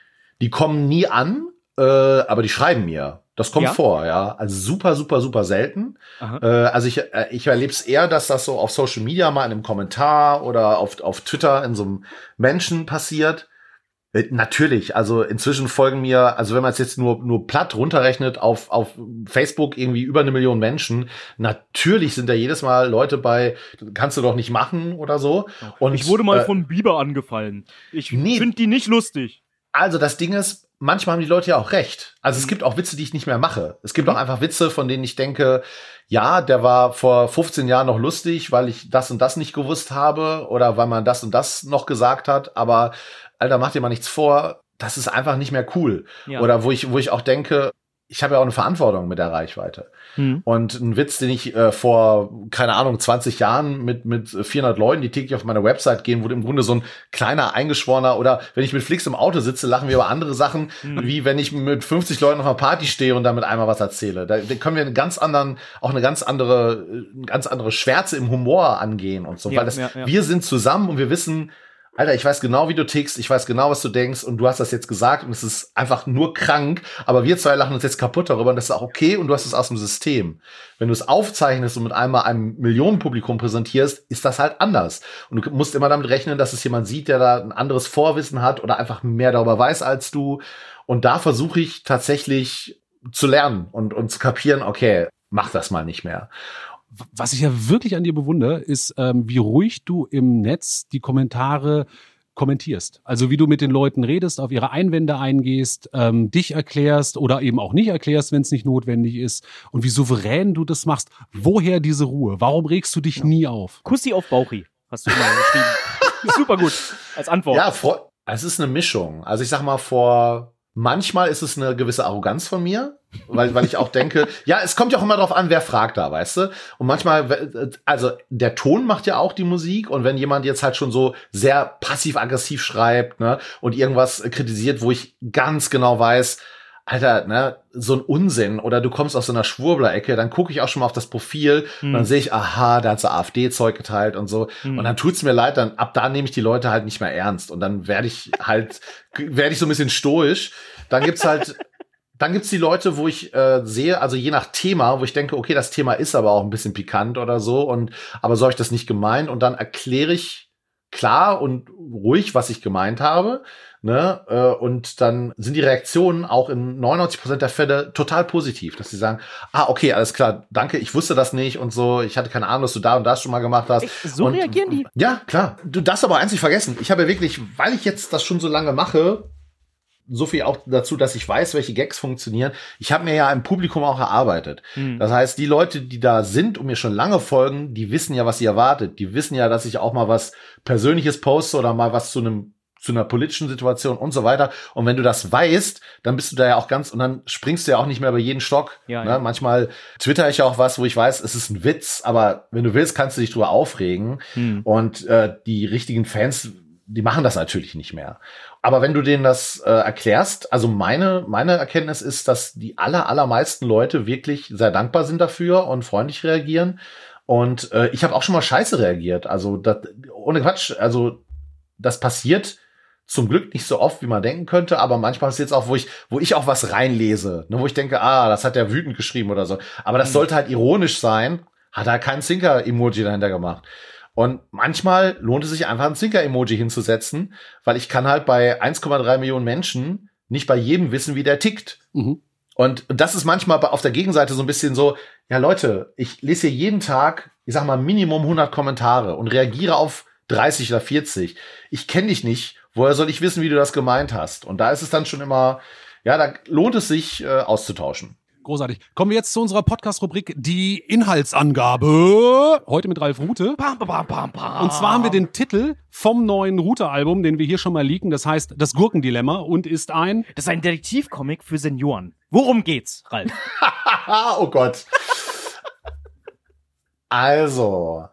Die kommen nie an, äh, aber die schreiben mir. Das kommt Ja? vor, ja. Also super, super, super selten. Äh, also ich, äh, ich erlebe es eher, dass das so auf Social Media mal in einem Kommentar oder auf, auf Twitter in so einem Menschen passiert. Äh, Natürlich, also inzwischen folgen mir, also wenn man es jetzt nur nur platt runterrechnet auf auf Facebook irgendwie über eine Million Menschen, natürlich sind da jedes Mal Leute bei, kannst du doch nicht machen oder so. Und Ich wurde mal äh, von Biber angefallen. Ich Nee. finde die nicht lustig. Also das Ding ist, manchmal haben die Leute ja auch recht. Also es gibt auch Witze, die ich nicht mehr mache. Es gibt auch einfach Witze, von denen ich denke, ja, der war vor 15 Jahren noch lustig, weil ich das und das nicht gewusst habe oder weil man das und das noch gesagt hat. Aber Alter, mach dir mal nichts vor. Das ist einfach nicht mehr cool. Ja. Oder wo ich, wo ich auch denke, ich habe ja auch eine Verantwortung mit der Reichweite. Hm. Und ein Witz, den ich äh, vor, keine Ahnung, 20 Jahren mit, mit 400 Leuten, die täglich auf meine Website gehen, wo im Grunde so ein kleiner Eingeschworener oder wenn ich mit Flix im Auto sitze, lachen wir über andere Sachen, wie wenn ich mit 50 Leuten auf einer Party stehe und damit einmal was erzähle. Da, können wir einen ganz anderen, auch eine ganz andere, äh, eine ganz andere Schwärze im Humor angehen und so. Ja, Weil das, ja, ja. wir sind zusammen und wir wissen, Alter, ich weiß genau, wie du tickst, ich weiß genau, was du denkst und du hast das jetzt gesagt und es ist einfach nur krank, aber wir zwei lachen uns jetzt kaputt darüber und das ist auch okay und du hast es aus dem System. Wenn du es aufzeichnest und mit einmal einem Millionenpublikum präsentierst, ist das halt anders. Und du musst immer damit rechnen, dass es jemand sieht, der da ein anderes Vorwissen hat oder einfach mehr darüber weiß als du. Und da versuche ich tatsächlich zu lernen und, und zu kapieren, okay, mach das mal nicht mehr. Was ich ja wirklich an dir bewundere, ist, ähm, wie ruhig du im Netz die Kommentare kommentierst. Also wie du mit den Leuten redest, auf ihre Einwände eingehst, ähm, dich erklärst oder eben auch nicht erklärst, wenn es nicht notwendig ist und wie souverän du das machst. Woher diese Ruhe? Warum regst du dich nie auf? Kussi auf Bauchi, hast du mal geschrieben. Super gut. Als Antwort. Ja, es ist eine Mischung. Also ich sag mal, vor manchmal ist es eine gewisse Arroganz von mir, weil, weil ich auch denke, ja, es kommt ja auch immer darauf an, wer fragt da, weißt du? Und manchmal, also der Ton macht ja auch die Musik und wenn jemand jetzt halt schon so sehr passiv-aggressiv schreibt, ne, und irgendwas kritisiert, wo ich ganz genau weiß, Alter, ne, so ein Unsinn oder du kommst aus so einer Schwurbler-Ecke, dann gucke ich auch schon mal auf das Profil und dann sehe ich, aha, da hat so AfD-Zeug geteilt und so. Und dann tut's mir leid, dann ab da nehme ich die Leute halt nicht mehr ernst und dann werde ich halt, werde ich so ein bisschen stoisch. Dann gibt's halt, dann gibt's die Leute, wo ich äh, sehe, also je nach Thema, wo ich denke, okay, das Thema ist aber auch ein bisschen pikant oder so und aber so habe ich das nicht gemeint und dann erkläre ich klar und ruhig, was ich gemeint habe. Ne? Äh, und dann sind die Reaktionen auch in 99 Prozent der Fälle total positiv, dass sie sagen, ah, okay, alles klar, danke, ich wusste das nicht und so, ich hatte keine Ahnung, dass du da und das schon mal gemacht hast. so und, reagieren die? Ja, klar. Du darfst aber eins nicht vergessen. Ich habe ja wirklich, weil ich jetzt das schon so lange mache, so viel auch dazu, dass ich weiß, welche Gags funktionieren. Ich habe mir ja im Publikum auch erarbeitet. Das heißt, die Leute, die da sind und mir schon lange folgen, die wissen ja, was sie erwartet. Die wissen ja, dass ich auch mal was Persönliches poste oder mal was zu einem zu einer politischen Situation und so weiter. Und wenn du das weißt, dann bist du da ja auch ganz und dann springst du ja auch nicht mehr über jeden Stock. Ja, ne? ja. Manchmal twitter ich ja auch was, wo ich weiß, es ist ein Witz, aber wenn du willst, kannst du dich drüber aufregen. Hm. Und äh, die richtigen Fans, die machen das natürlich nicht mehr. Aber wenn du denen das äh, erklärst, also meine, meine Erkenntnis ist, dass die aller, allermeisten Leute wirklich sehr dankbar sind dafür und freundlich reagieren. Und äh, ich habe auch schon mal scheiße reagiert. Also das, ohne Quatsch, also das passiert zum Glück nicht so oft, wie man denken könnte, aber manchmal passiert es auch, wo ich, wo ich auch was reinlese, ne, wo ich denke, ah, das hat der wütend geschrieben oder so. Aber das sollte halt ironisch sein, hat er kein Zinker-Emoji dahinter gemacht. Und manchmal lohnt es sich einfach ein Zinker-Emoji hinzusetzen, weil ich kann halt bei 1,3 Millionen Menschen nicht bei jedem wissen, wie der tickt. Mhm. Und das ist manchmal auf der Gegenseite so ein bisschen so, ja Leute, ich lese hier jeden Tag, ich sag mal Minimum 100 Kommentare und reagiere auf 30 oder 40. Ich kenne dich nicht, woher soll ich wissen, wie du das gemeint hast? Und da ist es dann schon immer, ja, da lohnt es sich äh, auszutauschen. Großartig. Kommen wir jetzt zu unserer Podcast-Rubrik, die Inhaltsangabe. Heute mit Ralf Rute. Bam, bam, bam, bam. Und zwar haben wir den Titel vom neuen Rute-Album, den wir hier schon mal leaken. Das heißt Das Gurkendilemma und ist ein Das ist ein Detektivcomic für Senioren. Worum geht's, Ralf? Oh Gott. Also,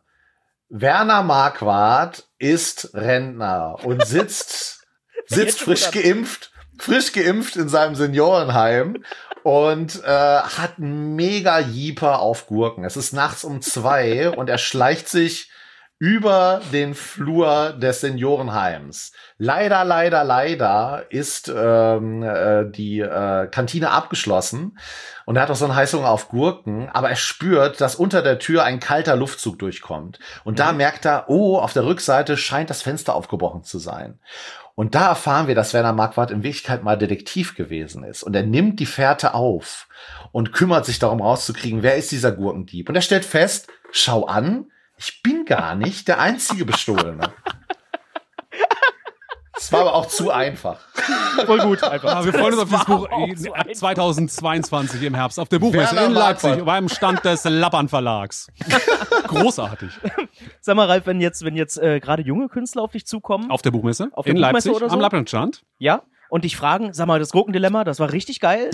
Werner Marquardt ist Rentner und sitzt, sitzt frisch geimpft, frisch geimpft in seinem Seniorenheim und äh, hat mega Jeeper auf Gurken. Es ist nachts um zwei und er schleicht sich über den Flur des Seniorenheims. Leider, leider, leider ist ähm, äh, die äh, Kantine abgeschlossen und er hat auch so einen Heißhunger auf Gurken, aber er spürt, dass unter der Tür ein kalter Luftzug durchkommt. Und da merkt er, oh, auf der Rückseite scheint das Fenster aufgebrochen zu sein. Und da erfahren wir, dass Werner Marquardt in Wirklichkeit mal Detektiv gewesen ist. Und er nimmt die Fährte auf und kümmert sich darum rauszukriegen, wer ist dieser Gurkendieb. Und er stellt fest, schau an, ich bin gar nicht der einzige Bestohlene. War aber auch zu einfach. Voll gut, einfach. Wir freuen uns auf dieses Buch auch äh, so einfach. 2022 im Herbst auf der Buchmesse Werner in Leipzig beim Stand des Lappern Verlags. Großartig. Sag mal, Ralf, wenn jetzt, wenn jetzt äh, gerade junge Künstler auf dich zukommen, Auf der Buchmesse Auf der in Buchmesse Leipzig oder so? am Lappernstand. ja, und dich fragen, sag mal, das Gurkendilemma, das war richtig geil.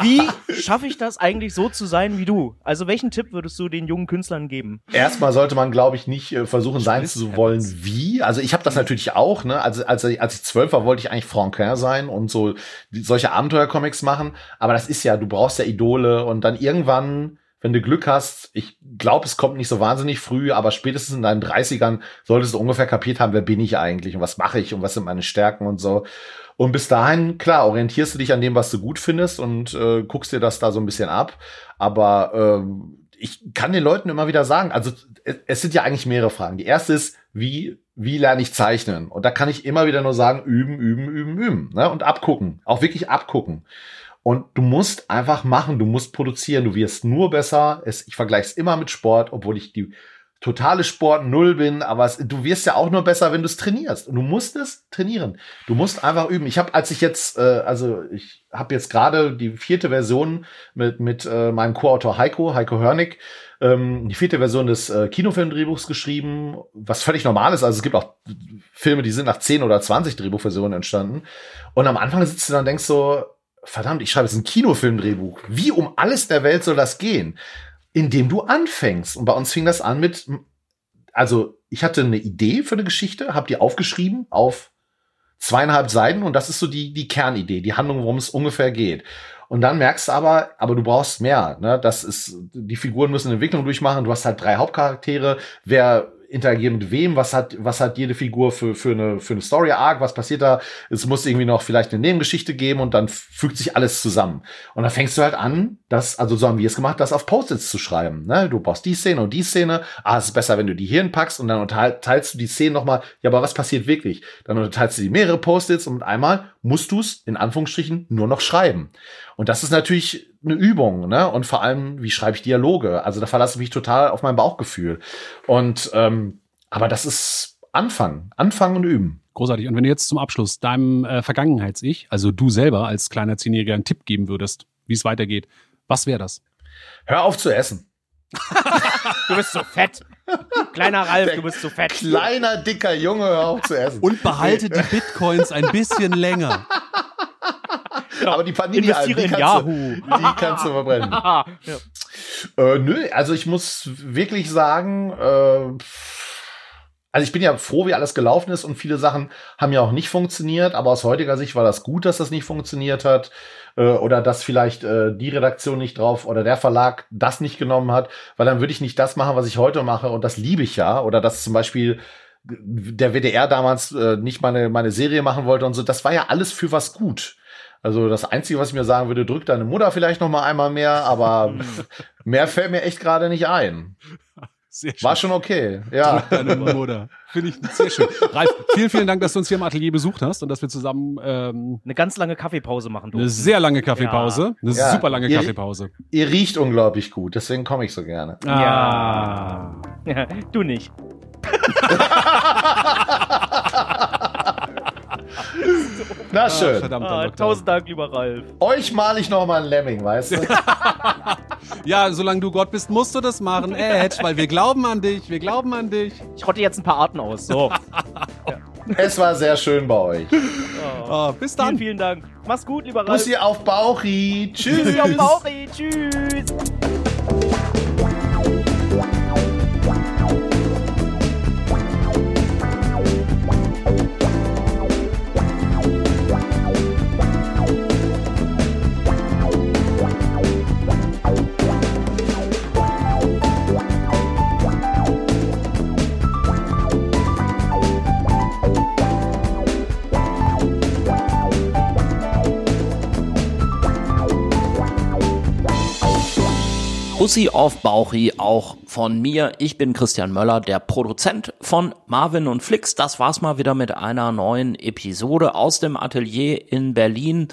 Wie schaffe ich das eigentlich so zu sein wie du? Also welchen Tipp würdest du den jungen Künstlern geben? Erstmal sollte man, glaube ich, nicht äh, versuchen sein zu wollen wie. Also ich habe das natürlich auch. Ne? Also als, ich- als ich zwölf war, wollte ich eigentlich Franquin sein und so solche Abenteuercomics machen. Aber das ist ja, du brauchst ja Idole und dann irgendwann, wenn du Glück hast, ich glaube, es kommt nicht so wahnsinnig früh, aber spätestens in deinen 30ern solltest du ungefähr kapiert haben, wer bin ich eigentlich und was mache ich und was sind meine Stärken und so. Und bis dahin, klar, orientierst du dich an dem, was du gut findest und äh, guckst dir das da so ein bisschen ab. Aber ähm, ich kann den Leuten immer wieder sagen, also es, es sind ja eigentlich mehrere Fragen. Die erste ist, wie, wie lerne ich zeichnen? Und da kann ich immer wieder nur sagen, üben, üben, üben, üben. Ne? Und abgucken. Auch wirklich abgucken. Und du musst einfach machen, du musst produzieren, du wirst nur besser. Es, ich vergleiche es immer mit Sport, obwohl ich die totale Sport null bin, aber es, du wirst ja auch nur besser, wenn du es trainierst. Und du musst es trainieren. Du musst einfach üben. Ich habe, als ich jetzt, äh, also ich habe jetzt gerade die vierte Version mit mit äh, meinem Co-Autor Heiko, Heiko Hörnig, ähm, die vierte Version des äh, Kinofilmdrehbuchs geschrieben, was völlig normal ist. Also es gibt auch Filme, die sind nach 10 oder 20 Drehbuchversionen entstanden. Und am Anfang sitzt du dann und denkst so, verdammt, ich schreibe jetzt ein Kinofilmdrehbuch. Wie um alles der Welt soll das gehen? Indem du anfängst. Und bei uns fing das an mit, also ich hatte eine Idee für eine Geschichte, habe die aufgeschrieben auf zweieinhalb Seiten und das ist so die, die Kernidee, die Handlung, worum es ungefähr geht. Und dann merkst du aber, aber du brauchst mehr. Ne? Das ist, die Figuren müssen eine Entwicklung durchmachen. Du hast halt drei Hauptcharaktere. Wer interagiert mit wem? Was hat, was hat jede Figur für, für eine, für eine Story Arc? Was passiert da? Es muss irgendwie noch vielleicht eine Nebengeschichte geben und dann fügt sich alles zusammen. Und dann fängst du halt an, das, also so haben wir es gemacht, das auf Post-its zu schreiben. Ne? Du brauchst die Szene und die Szene. Ah, es ist besser, wenn du die hier hinpackst und dann unterteilst du die Szenen nochmal. Ja, aber was passiert wirklich? Dann unterteilst du die mehrere Post-its und einmal musst du es in Anführungsstrichen nur noch schreiben. Und das ist natürlich eine Übung, ne? Und vor allem, wie schreibe ich Dialoge? Also da verlasse ich mich total auf mein Bauchgefühl. Und ähm, aber das ist Anfangen, Anfangen und üben. Großartig. Und wenn du jetzt zum Abschluss deinem äh, Vergangenheits-Ich, also du selber als kleiner Zehnjähriger, einen Tipp geben würdest, wie es weitergeht, was wäre das? Hör auf zu essen. Du bist so fett. Kleiner Ralf, du bist so fett. Kleiner, dicker Junge, hör auf zu essen. Und behalte die Bitcoins ein bisschen länger. aber die Panini Investiere die kannst. Du, die kannst du verbrennen. Ja. Äh, nö, also ich muss wirklich sagen, äh, also ich bin ja froh, wie alles gelaufen ist und viele Sachen haben ja auch nicht funktioniert, aber aus heutiger Sicht war das gut, dass das nicht funktioniert hat äh, oder dass vielleicht äh, die Redaktion nicht drauf oder der Verlag das nicht genommen hat, weil dann würde ich nicht das machen, was ich heute mache und das liebe ich ja oder dass zum Beispiel der WDR damals äh, nicht meine, meine Serie machen wollte und so, das war ja alles für was gut. Also das Einzige, was ich mir sagen würde, drück deine Mutter vielleicht noch mal einmal mehr, aber mehr fällt mir echt gerade nicht ein. War schon okay, ja. Deine Mutter. Finde ich sehr schön. Ralf, vielen, vielen Dank, dass du uns hier im Atelier besucht hast und dass wir zusammen ähm, Eine ganz lange Kaffeepause machen eine durften. sehr lange Kaffeepause, eine Ja. super lange Ihr- Kaffeepause. Ihr riecht unglaublich gut, deswegen komme ich so gerne. Ah. Ja, du nicht. Na schön. Verdammter Ah, tausend Dank, lieber Ralf. Euch mal ich noch mal ein Lemming, weißt du? Ja, solange du Gott bist, musst du das machen, Edge, weil wir glauben an dich, wir glauben an dich. Ich rotte jetzt ein paar Arten aus. So. es war sehr schön bei euch. Ah, bis vielen, dann. vielen Dank. Mach's gut, lieber Ralf. Bussi auf Bauchi. Tschüss. Bussi auf Bauchi. Tschüss. Bussi auf Bauchi auch von mir. Ich bin Christian Möller, der Produzent von Marvin und Flix. Das war's mal wieder mit einer neuen Episode aus dem Atelier in Berlin.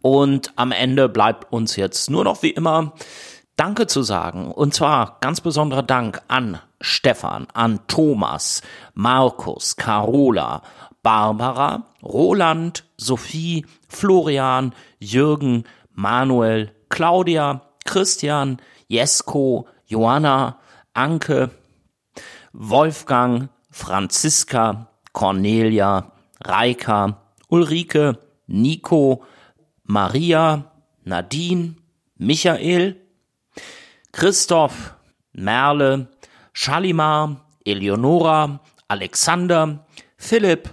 Und am Ende bleibt uns jetzt nur noch wie immer Danke zu sagen. Und zwar ganz besonderer Dank an Stefan, an Thomas, Markus, Carola, Barbara, Roland, Sophie, Florian, Jürgen, Manuel, Claudia, Christian, Jesko, Johanna, Anke, Wolfgang, Franziska, Cornelia, Reika, Ulrike, Nico, Maria, Nadine, Michael, Christoph, Merle, Shalimar, Eleonora, Alexander, Philipp,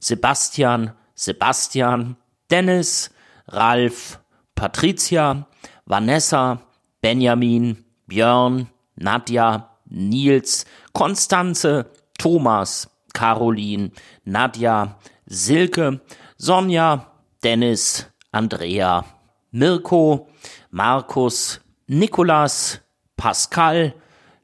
Sebastian, Sebastian, Dennis, Ralf, Patricia, Vanessa, Benjamin, Björn, Nadja, Nils, Konstanze, Thomas, Caroline, Nadja, Silke, Sonja, Dennis, Andrea, Mirko, Markus, Nikolas, Pascal,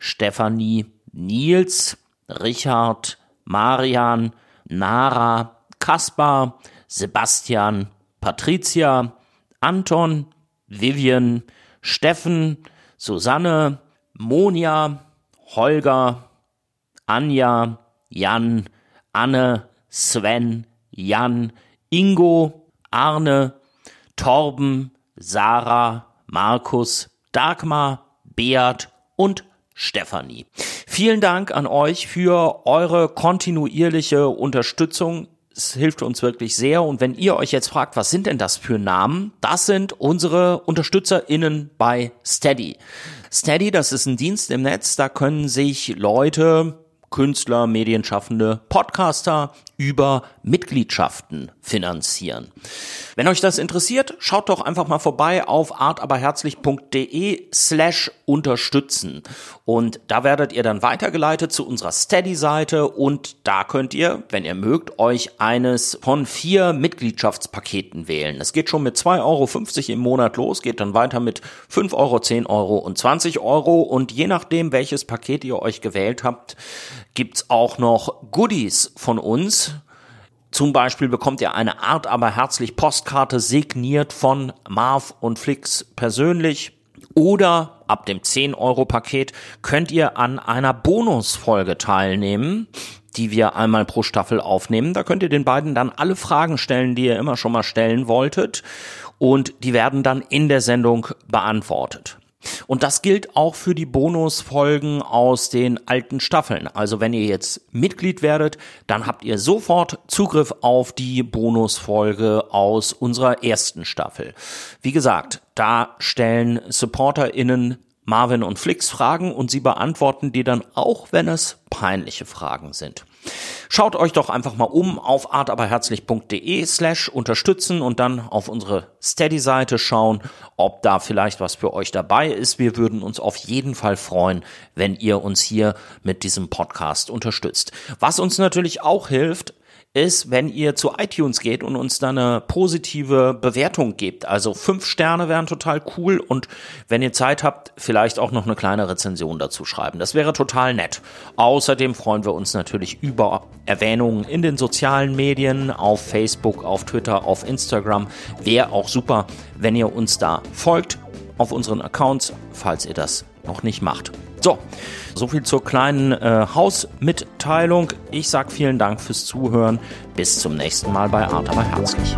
Stefanie, Nils, Richard, Marian, Nara, Kaspar, Sebastian, Patricia, Anton, Vivian, Steffen, Susanne, Monia, Holger, Anja, Jan, Anne, Sven, Jan, Ingo, Arne, Torben, Sarah, Markus, Dagmar, Beat und Stefanie. Vielen Dank an euch für eure kontinuierliche Unterstützung es hilft uns wirklich sehr. Und wenn ihr euch jetzt fragt, was sind denn das für Namen? Das sind unsere UnterstützerInnen bei Steady. Steady, das ist ein Dienst im Netz, da können sich Leute Künstler, Medienschaffende, Podcaster über Mitgliedschaften finanzieren. Wenn euch das interessiert, schaut doch einfach mal vorbei auf artaberherzlich.de slash unterstützen. Und da werdet ihr dann weitergeleitet zu unserer Steady-Seite und da könnt ihr, wenn ihr mögt, euch eines von vier Mitgliedschaftspaketen wählen. Es geht schon mit 2,50 Euro im Monat los, geht dann weiter mit 5 Euro, 10 Euro und 20 Euro und je nachdem, welches Paket ihr euch gewählt habt, gibt's auch noch Goodies von uns. Zum Beispiel bekommt ihr eine Art aber herzlich Postkarte signiert von Marv und Flix persönlich. Oder ab dem 10-Euro-Paket könnt ihr an einer Bonusfolge teilnehmen, die wir einmal pro Staffel aufnehmen. Da könnt ihr den beiden dann alle Fragen stellen, die ihr immer schon mal stellen wolltet. Und die werden dann in der Sendung beantwortet. Und das gilt auch für die Bonusfolgen aus den alten Staffeln. Also wenn ihr jetzt Mitglied werdet, dann habt ihr sofort Zugriff auf die Bonusfolge aus unserer ersten Staffel. Wie gesagt, da stellen SupporterInnen Marvin und Flix Fragen und sie beantworten die dann auch, wenn es peinliche Fragen sind. Schaut euch doch einfach mal um auf artaberherzlich.de slash unterstützen und dann auf unsere Steady-Seite schauen, ob da vielleicht was für euch dabei ist. Wir würden uns auf jeden Fall freuen, wenn ihr uns hier mit diesem Podcast unterstützt. Was uns natürlich auch hilft, ist, wenn ihr zu iTunes geht und uns da eine positive Bewertung gebt. Also fünf Sterne wären total cool und wenn ihr Zeit habt, vielleicht auch noch eine kleine Rezension dazu schreiben. Das wäre total nett. Außerdem freuen wir uns natürlich über Erwähnungen in den sozialen Medien, auf Facebook, auf Twitter, auf Instagram. Wäre auch super, wenn ihr uns da folgt auf unseren Accounts, falls ihr das noch nicht macht. So, so viel zur kleinen äh, Hausmitteilung. Ich sag vielen Dank fürs Zuhören. Bis zum nächsten Mal bei Art aber herzlich.